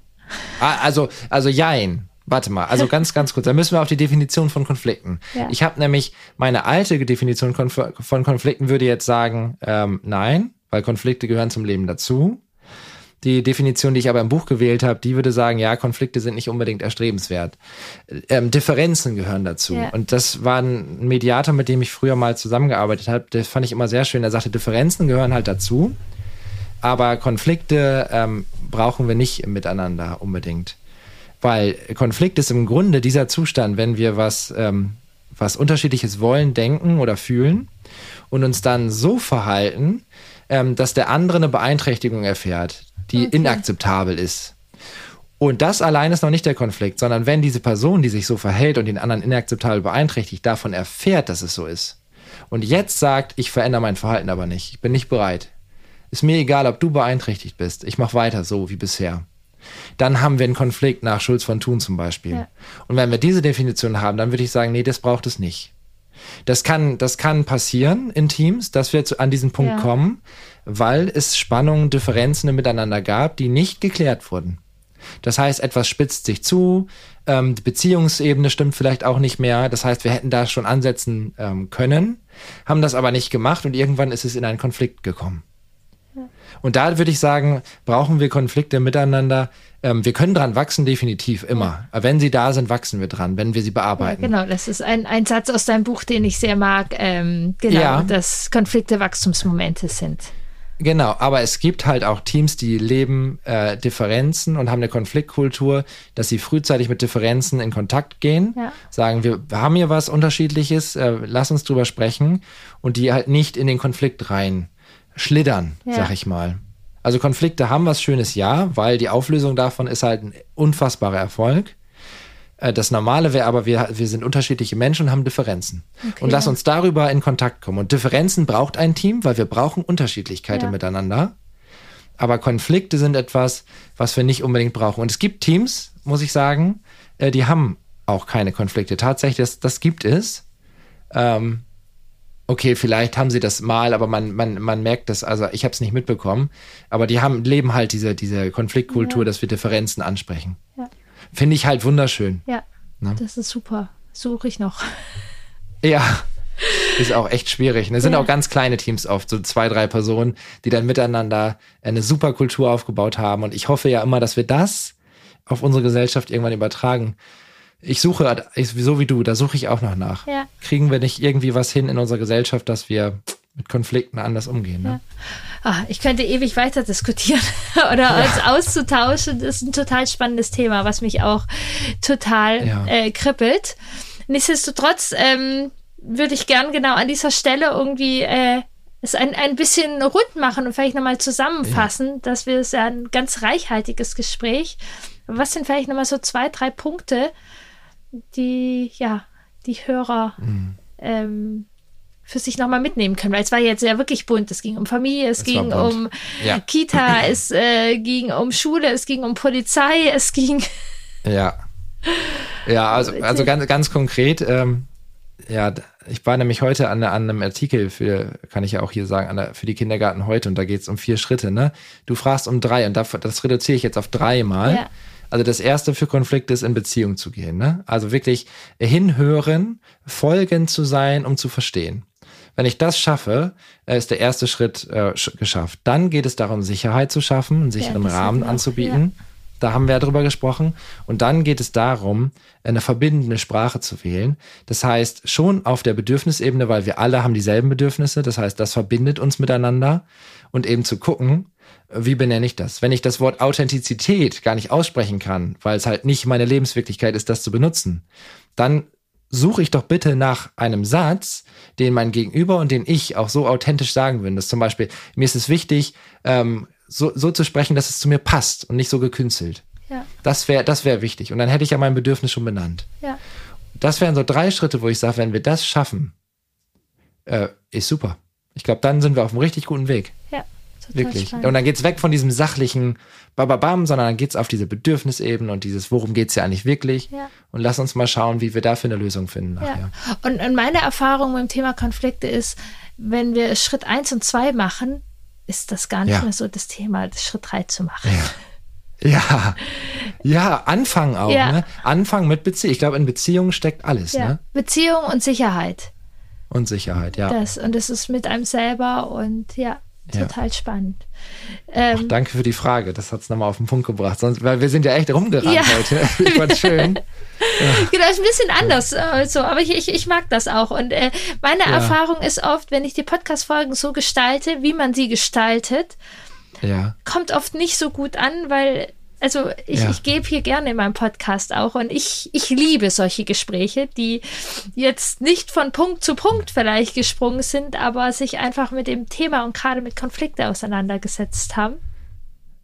Ah, also, also jein. Warte mal, also ganz, ganz kurz. Da müssen wir auf die Definition von Konflikten. Ja. Ich habe nämlich meine alte Definition von Konflikten würde jetzt sagen, ähm, nein, weil Konflikte gehören zum Leben dazu. Die Definition, die ich aber im Buch gewählt habe, die würde sagen, ja, Konflikte sind nicht unbedingt erstrebenswert. Ähm, Differenzen gehören dazu. Ja. Und das war ein Mediator, mit dem ich früher mal zusammengearbeitet habe. Das fand ich immer sehr schön. Er sagte, Differenzen gehören halt dazu. Aber Konflikte ähm, brauchen wir nicht miteinander unbedingt. Weil Konflikt ist im Grunde dieser Zustand, wenn wir was, ähm, was Unterschiedliches wollen, denken oder fühlen und uns dann so verhalten, ähm, dass der andere eine Beeinträchtigung erfährt die okay. inakzeptabel ist. Und das allein ist noch nicht der Konflikt, sondern wenn diese Person, die sich so verhält und den anderen inakzeptabel beeinträchtigt, davon erfährt, dass es so ist und jetzt sagt, ich verändere mein Verhalten aber nicht, ich bin nicht bereit. Ist mir egal, ob du beeinträchtigt bist, ich mache weiter so wie bisher. Dann haben wir einen Konflikt nach Schulz von Thun zum Beispiel. Ja. Und wenn wir diese Definition haben, dann würde ich sagen, nee, das braucht es nicht. Das kann, das kann passieren in Teams, dass wir zu, an diesen Punkt ja. kommen, weil es Spannungen, Differenzen miteinander gab, die nicht geklärt wurden. Das heißt, etwas spitzt sich zu, ähm, die Beziehungsebene stimmt vielleicht auch nicht mehr. Das heißt, wir hätten da schon ansetzen ähm, können, haben das aber nicht gemacht und irgendwann ist es in einen Konflikt gekommen. Und da würde ich sagen, brauchen wir Konflikte miteinander. Ähm, wir können dran wachsen, definitiv immer. Aber wenn sie da sind, wachsen wir dran, wenn wir sie bearbeiten. Ja, genau, das ist ein, ein Satz aus deinem Buch, den ich sehr mag. Ähm, genau, ja. dass Konflikte Wachstumsmomente sind. Genau, aber es gibt halt auch Teams, die leben äh, Differenzen und haben eine Konfliktkultur, dass sie frühzeitig mit Differenzen in Kontakt gehen, ja. sagen, wir haben hier was Unterschiedliches, äh, lass uns drüber sprechen und die halt nicht in den Konflikt rein schlittern, ja. sag ich mal. Also Konflikte haben was Schönes, ja, weil die Auflösung davon ist halt ein unfassbarer Erfolg. Äh, das Normale wäre aber, wir, wir sind unterschiedliche Menschen und haben Differenzen. Okay, und lass uns darüber in Kontakt kommen. Und Differenzen braucht ein Team, weil wir brauchen Unterschiedlichkeiten ja. miteinander. Aber Konflikte sind etwas, was wir nicht unbedingt brauchen. Und es gibt Teams, muss ich sagen, äh, die haben auch keine Konflikte. Tatsächlich, das, das gibt es. Ähm, okay, vielleicht haben sie das mal, aber man, man, man merkt das, also ich habe es nicht mitbekommen. Aber die haben, leben halt diese, diese Konfliktkultur, ja. dass wir Differenzen ansprechen. Ja. Finde ich halt wunderschön. Ja, ne? das ist super. Suche ich noch. Ja, ist auch echt schwierig. Es ne? sind ja. auch ganz kleine Teams oft, so zwei, drei Personen, die dann miteinander eine super Kultur aufgebaut haben. Und ich hoffe ja immer, dass wir das auf unsere Gesellschaft irgendwann übertragen. Ich suche, so wie du, da suche ich auch noch nach. Ja. Kriegen wir nicht irgendwie was hin in unserer Gesellschaft, dass wir mit Konflikten anders umgehen. Ne? Ja. Ah, ich könnte ewig weiter diskutieren oder ja. uns auszutauschen. Das ist ein total spannendes Thema, was mich auch total äh, kribbelt. Nichtsdestotrotz ähm, würde ich gern genau an dieser Stelle irgendwie äh, es ein, ein bisschen rund machen und vielleicht nochmal zusammenfassen, dass wir es ja ein ganz reichhaltiges Gespräch. Was sind vielleicht nochmal so zwei, drei Punkte, die ja die Hörer mhm. ähm, für sich nochmal mitnehmen können, weil es war jetzt ja wirklich bunt. Es ging um Familie, es, es ging um ja. Kita, es äh, ging um Schule, es ging um Polizei, es ging. Ja. Ja, also, also ganz, ganz konkret, ähm, ja, ich war nämlich heute an, an einem Artikel für, kann ich ja auch hier sagen, der, für die Kindergarten heute und da geht es um vier Schritte, ne? Du fragst um drei und das, das reduziere ich jetzt auf drei Mal. Ja. Also das erste für Konflikte ist in Beziehung zu gehen, ne? Also wirklich hinhören, folgend zu sein, um zu verstehen. Wenn ich das schaffe, äh, ist der erste Schritt äh, geschafft. Dann geht es darum, Sicherheit zu schaffen, einen sicheren ja, Rahmen anzubieten. Ja. Da haben wir ja drüber gesprochen. Und dann geht es darum, eine verbindende Sprache zu wählen. Das heißt, schon auf der Bedürfnisebene, weil wir alle haben dieselben Bedürfnisse. Das heißt, das verbindet uns miteinander. Und eben zu gucken, wie benenne ich das? Wenn ich das Wort Authentizität gar nicht aussprechen kann, weil es halt nicht meine Lebenswirklichkeit ist, das zu benutzen, dann suche ich doch bitte nach einem Satz, den mein Gegenüber und den ich auch so authentisch sagen würde. Das zum Beispiel, mir ist es wichtig, ähm, so, so zu sprechen, dass es zu mir passt und nicht so gekünstelt. Ja. Das wäre das wäre wichtig. Und dann hätte ich ja mein Bedürfnis schon benannt. Ja. Das wären so drei Schritte, wo ich sage, wenn wir das schaffen, äh, ist super. Ich glaube, dann sind wir auf einem richtig guten Weg. Wirklich. Und dann geht's weg von diesem sachlichen Bababam, sondern dann geht's auf diese Bedürfnisebene und dieses, worum geht's ja eigentlich wirklich? Ja. Und lass uns mal schauen, wie wir dafür eine Lösung finden nachher. Ja. Und, und meine Erfahrung mit dem Thema Konflikte ist, wenn wir Schritt eins und zwei machen, ist das gar nicht ja. mehr so das Thema, das Schritt drei zu machen. Ja. Ja, Anfang auch, ne? Anfang mit Beziehung. Ich glaube, in Beziehungen steckt alles, ne? Beziehung und Sicherheit. Und Sicherheit, ja. Das, und es ist mit einem selber und ja, total ja. spannend. Ähm, Ach, danke für die Frage, das hat es nochmal auf den Punkt gebracht. Sonst, weil wir sind ja echt rumgerannt ja. heute. Ich fand schön. Genau, ist ein bisschen anders, also, aber ich, ich, ich mag das auch. Und äh, meine ja. Erfahrung ist oft, wenn ich die Podcast-Folgen so gestalte, wie man sie gestaltet, kommt oft nicht so gut an, weil also ich, ja. ich gebe hier gerne in meinem Podcast auch und ich, ich liebe solche Gespräche, die jetzt nicht von Punkt zu Punkt vielleicht gesprungen sind, aber sich einfach mit dem Thema und gerade mit Konflikte auseinandergesetzt haben.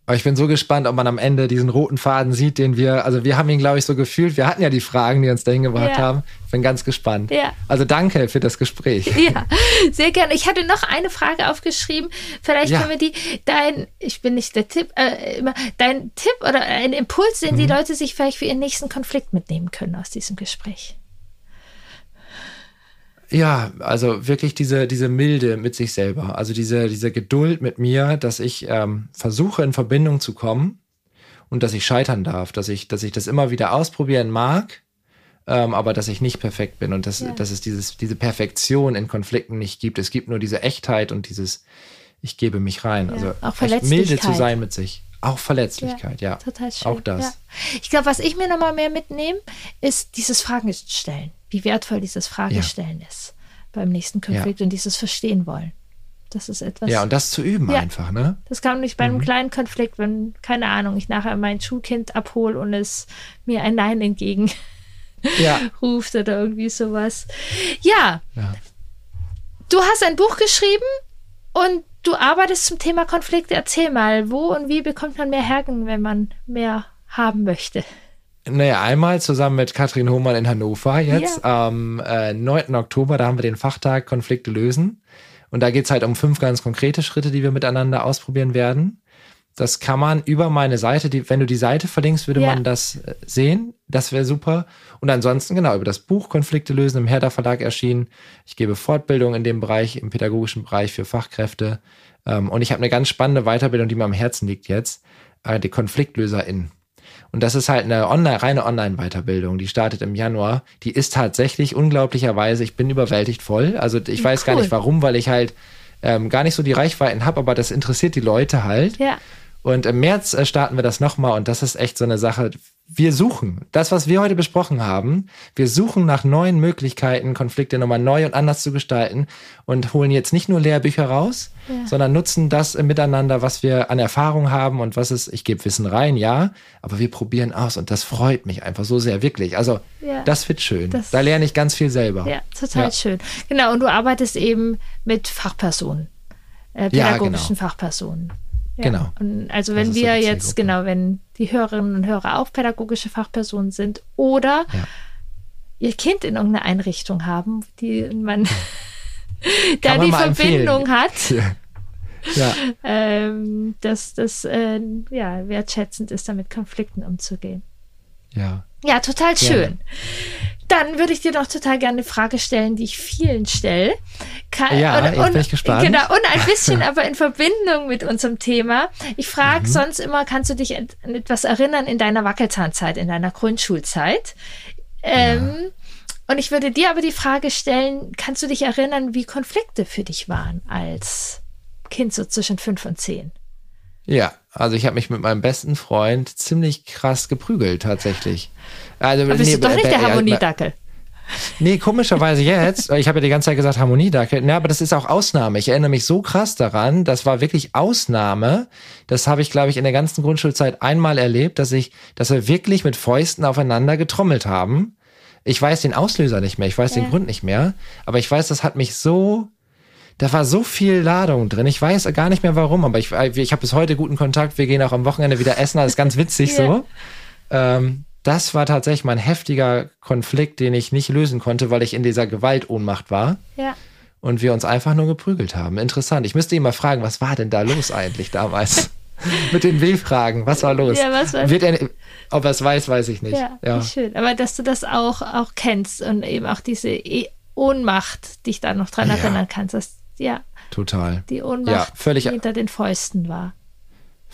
Aber ich bin so gespannt, ob man am Ende diesen roten Faden sieht, den wir, also wir haben ihn, glaube ich, so gefühlt. Wir hatten ja die Fragen, die uns dahin gebracht ja. haben. Ich bin ganz gespannt. Ja. Also danke für das Gespräch. Ja, sehr gerne. Ich hatte noch eine Frage aufgeschrieben. Vielleicht ja. können wir die, dein, ich bin nicht der Tipp, äh, immer, dein Tipp oder ein Impuls, den mhm. die Leute sich vielleicht für ihren nächsten Konflikt mitnehmen können aus diesem Gespräch. Ja, also wirklich diese, diese Milde mit sich selber, also diese, diese Geduld mit mir, dass ich ähm, versuche, in Verbindung zu kommen und dass ich scheitern darf, dass ich, dass ich das immer wieder ausprobieren mag, ähm, aber dass ich nicht perfekt bin und dass, ja. dass es dieses, diese Perfektion in Konflikten nicht gibt. Es gibt nur diese Echtheit und dieses, ich gebe mich rein. Ja, also auch milde zu sein mit sich. Auch Verletzlichkeit, ja. ja. Total schön. Auch das. Ja. Ich glaube, was ich mir nochmal mehr mitnehme, ist dieses Fragen stellen wie wertvoll dieses Fragestellen ja. ist beim nächsten Konflikt ja. und dieses Verstehen wollen. Das ist etwas. Ja, und das zu üben ja, einfach, ne? Das kam nicht bei einem mhm. kleinen Konflikt, wenn, keine Ahnung, ich nachher mein Schulkind abhole und es mir ein Nein entgegen ja. ruft oder irgendwie sowas. Ja. ja. Du hast ein Buch geschrieben und du arbeitest zum Thema Konflikte. Erzähl mal, wo und wie bekommt man mehr Hergen, wenn man mehr haben möchte? Naja, einmal zusammen mit Katrin Hohmann in Hannover jetzt ja. am äh, 9. Oktober, da haben wir den Fachtag Konflikte lösen. Und da geht's halt um fünf ganz konkrete Schritte, die wir miteinander ausprobieren werden. Das kann man über meine Seite, die, wenn du die Seite verlinkst, würde ja. man das äh, sehen. Das wäre super. Und ansonsten, genau, über das Buch Konflikte lösen im Herder Verlag erschienen. Ich gebe Fortbildung in dem Bereich, im pädagogischen Bereich für Fachkräfte. Ähm, und ich habe eine ganz spannende Weiterbildung, die mir am Herzen liegt jetzt. Äh, die KonfliktlöserInnen. Und das ist halt eine online, reine Online-Weiterbildung, die startet im Januar. Die ist tatsächlich unglaublicherweise, ich bin überwältigt voll. Also ich weiß cool. gar nicht warum, weil ich halt ähm, gar nicht so die Reichweiten habe, aber das interessiert die Leute halt. Ja. Und im März äh, starten wir das nochmal und das ist echt so eine Sache, wir suchen das, was wir heute besprochen haben. Wir suchen nach neuen Möglichkeiten, Konflikte nochmal neu und anders zu gestalten und holen jetzt nicht nur Lehrbücher raus, ja. sondern nutzen das miteinander, was wir an Erfahrung haben und was ist, ich gebe Wissen rein, ja, aber wir probieren aus und das freut mich einfach so sehr, wirklich. Also, ja. das wird schön. Das da lerne ich ganz viel selber. Ja, total ja. schön. Genau, und du arbeitest eben mit Fachpersonen, äh, pädagogischen genau. Fachpersonen. Ja. Genau. Und also wenn wir jetzt, genau, wenn die Hörerinnen und Hörer auch pädagogische Fachpersonen sind oder ja. ihr Kind in irgendeiner Einrichtung haben, die man da die Verbindung empfehlen. hat. Ja. Ähm, dass das äh, ja, wertschätzend ist, damit Konflikten umzugehen. Ja. Ja, total schön. Ja. Dann würde ich dir doch total gerne eine Frage stellen, die ich vielen stelle. ja, und, und, bin ich gespannt. Genau, und ein bisschen aber in Verbindung mit unserem Thema. Ich frage mhm. sonst immer, kannst du dich an etwas erinnern in deiner Wackelzahnzeit, in deiner Grundschulzeit? Ähm, ja. Und ich würde dir aber die Frage stellen, kannst du dich erinnern, wie Konflikte für dich waren als Kind so zwischen fünf und zehn? Ja, also ich habe mich mit meinem besten Freund ziemlich krass geprügelt tatsächlich. Also, Aber bist nee, du doch nicht der Harmoniedackel. Nee, komischerweise jetzt, ich habe ja die ganze Zeit gesagt Harmoniedackel, ne, aber das ist auch Ausnahme. Ich erinnere mich so krass daran, das war wirklich Ausnahme. Das habe ich, glaube ich, in der ganzen Grundschulzeit einmal erlebt, dass ich, dass wir wirklich mit Fäusten aufeinander getrommelt haben. Ich weiß den Auslöser nicht mehr, ich weiß ja. den Grund nicht mehr, aber ich weiß, das hat mich so da war so viel Ladung drin. Ich weiß gar nicht mehr warum, aber ich, ich habe bis heute guten Kontakt. Wir gehen auch am Wochenende wieder essen. Das ist ganz witzig yeah. so. Ähm, das war tatsächlich mein heftiger Konflikt, den ich nicht lösen konnte, weil ich in dieser Gewaltohnmacht war. Ja. Und wir uns einfach nur geprügelt haben. Interessant. Ich müsste ihn mal fragen, was war denn da los eigentlich damals? Mit den W-Fragen, was war los? Ja, was war Wird er, ob er es weiß, weiß ich nicht. Ja, ja. schön. Aber dass du das auch, auch kennst und eben auch diese e Ohnmacht dich da noch dran ja. erinnern kannst, das ja. Total. Die Ohnmacht, ja, völlig, die hinter den Fäusten war.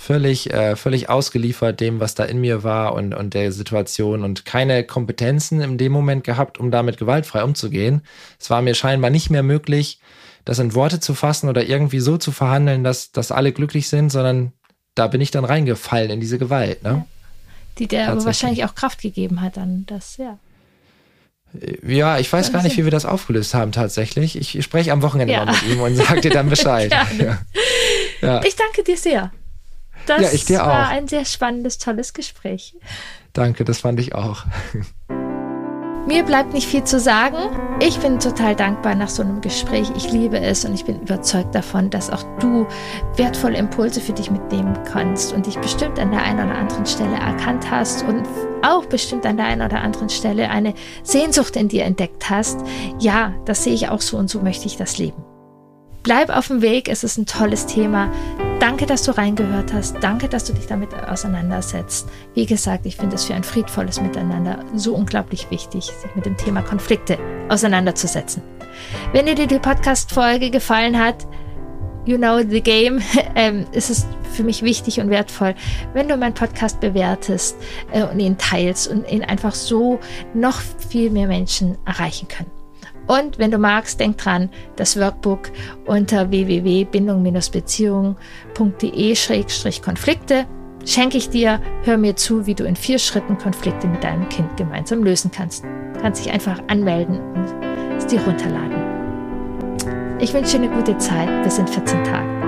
Völlig, äh, völlig ausgeliefert dem, was da in mir war und, und der Situation und keine Kompetenzen in dem Moment gehabt, um damit gewaltfrei umzugehen. Es war mir scheinbar nicht mehr möglich, das in Worte zu fassen oder irgendwie so zu verhandeln, dass, dass alle glücklich sind, sondern da bin ich dann reingefallen in diese Gewalt. Ne? Ja. Die der aber wahrscheinlich auch Kraft gegeben hat, dann das, ja. Ja, ich weiß gar nicht, wie wir das aufgelöst haben tatsächlich. Ich spreche am Wochenende ja. mal mit ihm und sage dir dann Bescheid. ja. Ja. Ich danke dir sehr. Das ja, ich dir war auch. ein sehr spannendes, tolles Gespräch. Danke, das fand ich auch. Mir bleibt nicht viel zu sagen. Ich bin total dankbar nach so einem Gespräch. Ich liebe es und ich bin überzeugt davon, dass auch du wertvolle Impulse für dich mitnehmen kannst und dich bestimmt an der einen oder anderen Stelle erkannt hast und auch bestimmt an der einen oder anderen Stelle eine Sehnsucht in dir entdeckt hast. Ja, das sehe ich auch so und so möchte ich das leben. Bleib auf dem Weg, es ist ein tolles Thema. Danke, dass du reingehört hast. Danke, dass du dich damit auseinandersetzt. Wie gesagt, ich finde es für ein friedvolles Miteinander so unglaublich wichtig, sich mit dem Thema Konflikte auseinanderzusetzen. Wenn dir die Podcast-Folge gefallen hat, you know the game, ähm, ist es für mich wichtig und wertvoll, wenn du meinen Podcast bewertest äh, und ihn teilst und ihn einfach so noch viel mehr Menschen erreichen können. Und wenn du magst, denk dran, das Workbook unter www.bindung-beziehung.de-konflikte schenke ich dir, hör mir zu, wie du in vier Schritten Konflikte mit deinem Kind gemeinsam lösen kannst. Du kannst dich einfach anmelden und es dir runterladen. Ich wünsche dir eine gute Zeit. Bis in 14 Tagen.